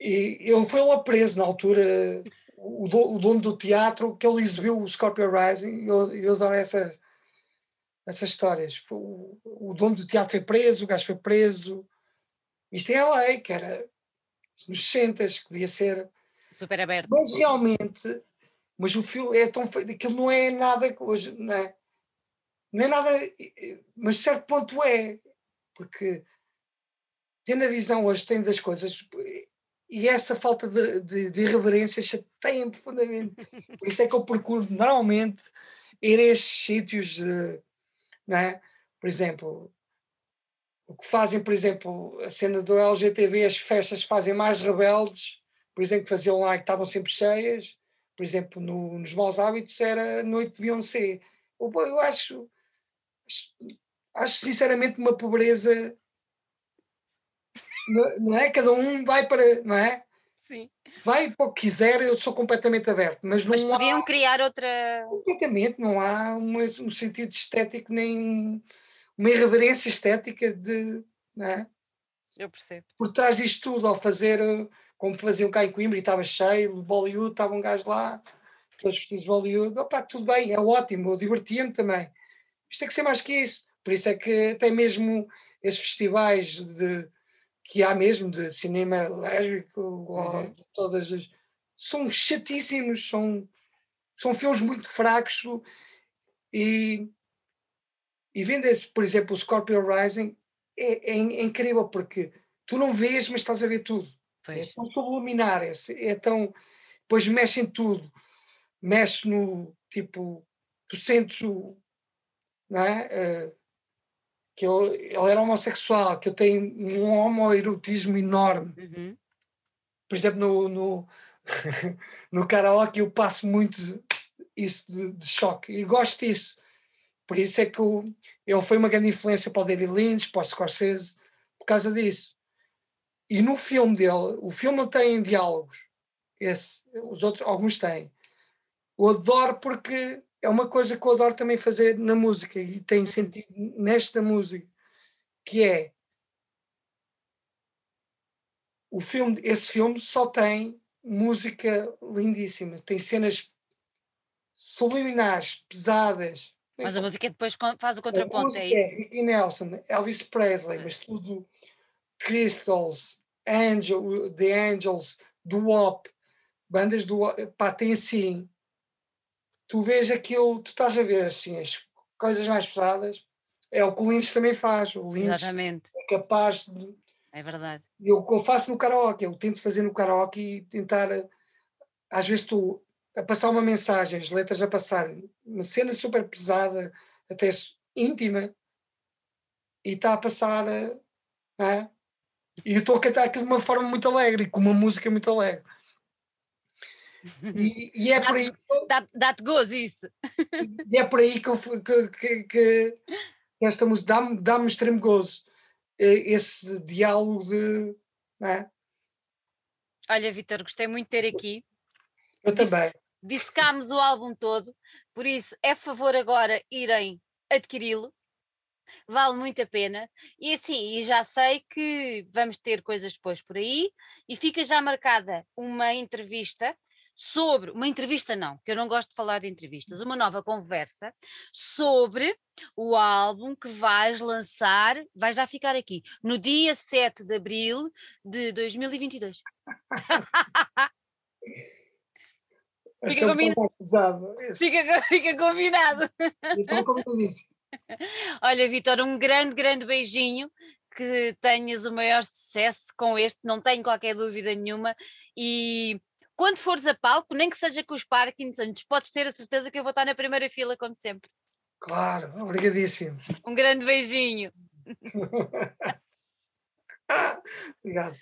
E ele foi lá preso na altura, o dono do teatro, que ele exibiu o Scorpio Rising, eu, eu adoro essa, essas histórias. O, o, dono do teatro foi preso, o gajo foi preso. Isto é a lei, que era nos 60, que devia ser. Super aberto. Mas realmente mas o filme é tão feito, aquilo não é nada hoje, não é? Não é nada, mas certo ponto é, porque tendo a visão hoje tem das coisas e essa falta de, de, de irreverência profundamente. Por isso é que eu procuro normalmente ir a estes sítios, não é? Por exemplo, o que fazem, por exemplo, a cena do LGTB, as festas fazem mais rebeldes, por exemplo, que faziam lá e que estavam sempre cheias, por exemplo, no, nos maus hábitos era noite de Beyoncé. Eu, eu acho, acho sinceramente uma pobreza não é? Cada um vai para, não é? Sim. Vai para o que quiser, eu sou completamente aberto. Mas, não mas podiam há, criar outra. Completamente, não há uma, um sentido estético, nem uma irreverência estética de. Não é? Eu percebo. Por trás disto tudo, ao fazer como faziam cá em Coimbra e estava cheio, Bollywood, estava um gajo lá, todos vestidos de Bollywood, opa, tudo bem, é ótimo, eu divertia-me também. Isto tem que ser mais que isso. Por isso é que tem mesmo esses festivais de, que há mesmo de cinema lésbico, uhum. todas as, são chatíssimos, são, são filmes muito fracos e, e vendo esse, por exemplo, o Scorpio Rising é, é, é incrível porque tu não vês, mas estás a ver tudo. É tão subliminar, é, é tão. Depois mexe em tudo. Mexe no. Tipo, tu sentes o. Não é? Uh, que ele, ele era homossexual, que eu tenho um homoerotismo enorme. Uhum. Por exemplo, no, no, no karaoke eu passo muito isso de, de choque e gosto disso Por isso é que o, ele foi uma grande influência para o David Lynch, para o Scorsese, por causa disso. E no filme dele, o filme não tem diálogos, esse, os outros, alguns têm. Eu adoro porque é uma coisa que eu adoro também fazer na música e tem sentido nesta música, que é o filme, esse filme só tem música lindíssima, tem cenas subliminares, pesadas. Mas a música depois faz o contraponto, é isso? É Ricky Nelson, Elvis Presley, mas tudo Crystals, Angel, The Angels, do WAP, bandas do pá, tem assim tu vês aquilo, tu estás a ver assim as coisas mais pesadas, é o que o Lynch também faz. O Lynch Exatamente. é capaz de. É verdade. Eu, o que eu faço no karaoke, eu tento fazer no karaoke e tentar. Às vezes tu a passar uma mensagem, as letras a passar, uma cena super pesada, até íntima, e está a passar. É? E eu estou a cantar aquilo de uma forma muito alegre, com uma música muito alegre. E, e é por aí. Dá-te gozo isso. E é por aí que, eu, que, que, que esta música dá-me dá extremo gozo. Esse diálogo de. É? Olha, Vitor, gostei muito de ter aqui. Eu Disse, também. Dissecámos o álbum todo, por isso é favor agora irem adquiri-lo vale muito a pena. E assim, e já sei que vamos ter coisas depois por aí, e fica já marcada uma entrevista sobre uma entrevista, não, que eu não gosto de falar de entrevistas, uma nova conversa sobre o álbum que vais lançar, vai já ficar aqui, no dia 7 de abril de 2022. fica, combinado. Fica, fica combinado. Então. Olha, Vitor, um grande, grande beijinho que tenhas o maior sucesso com este, não tenho qualquer dúvida nenhuma. E quando fores a palco, nem que seja com os Parkinsons, podes ter a certeza que eu vou estar na primeira fila, como sempre. Claro, obrigadíssimo. Um grande beijinho. Obrigado.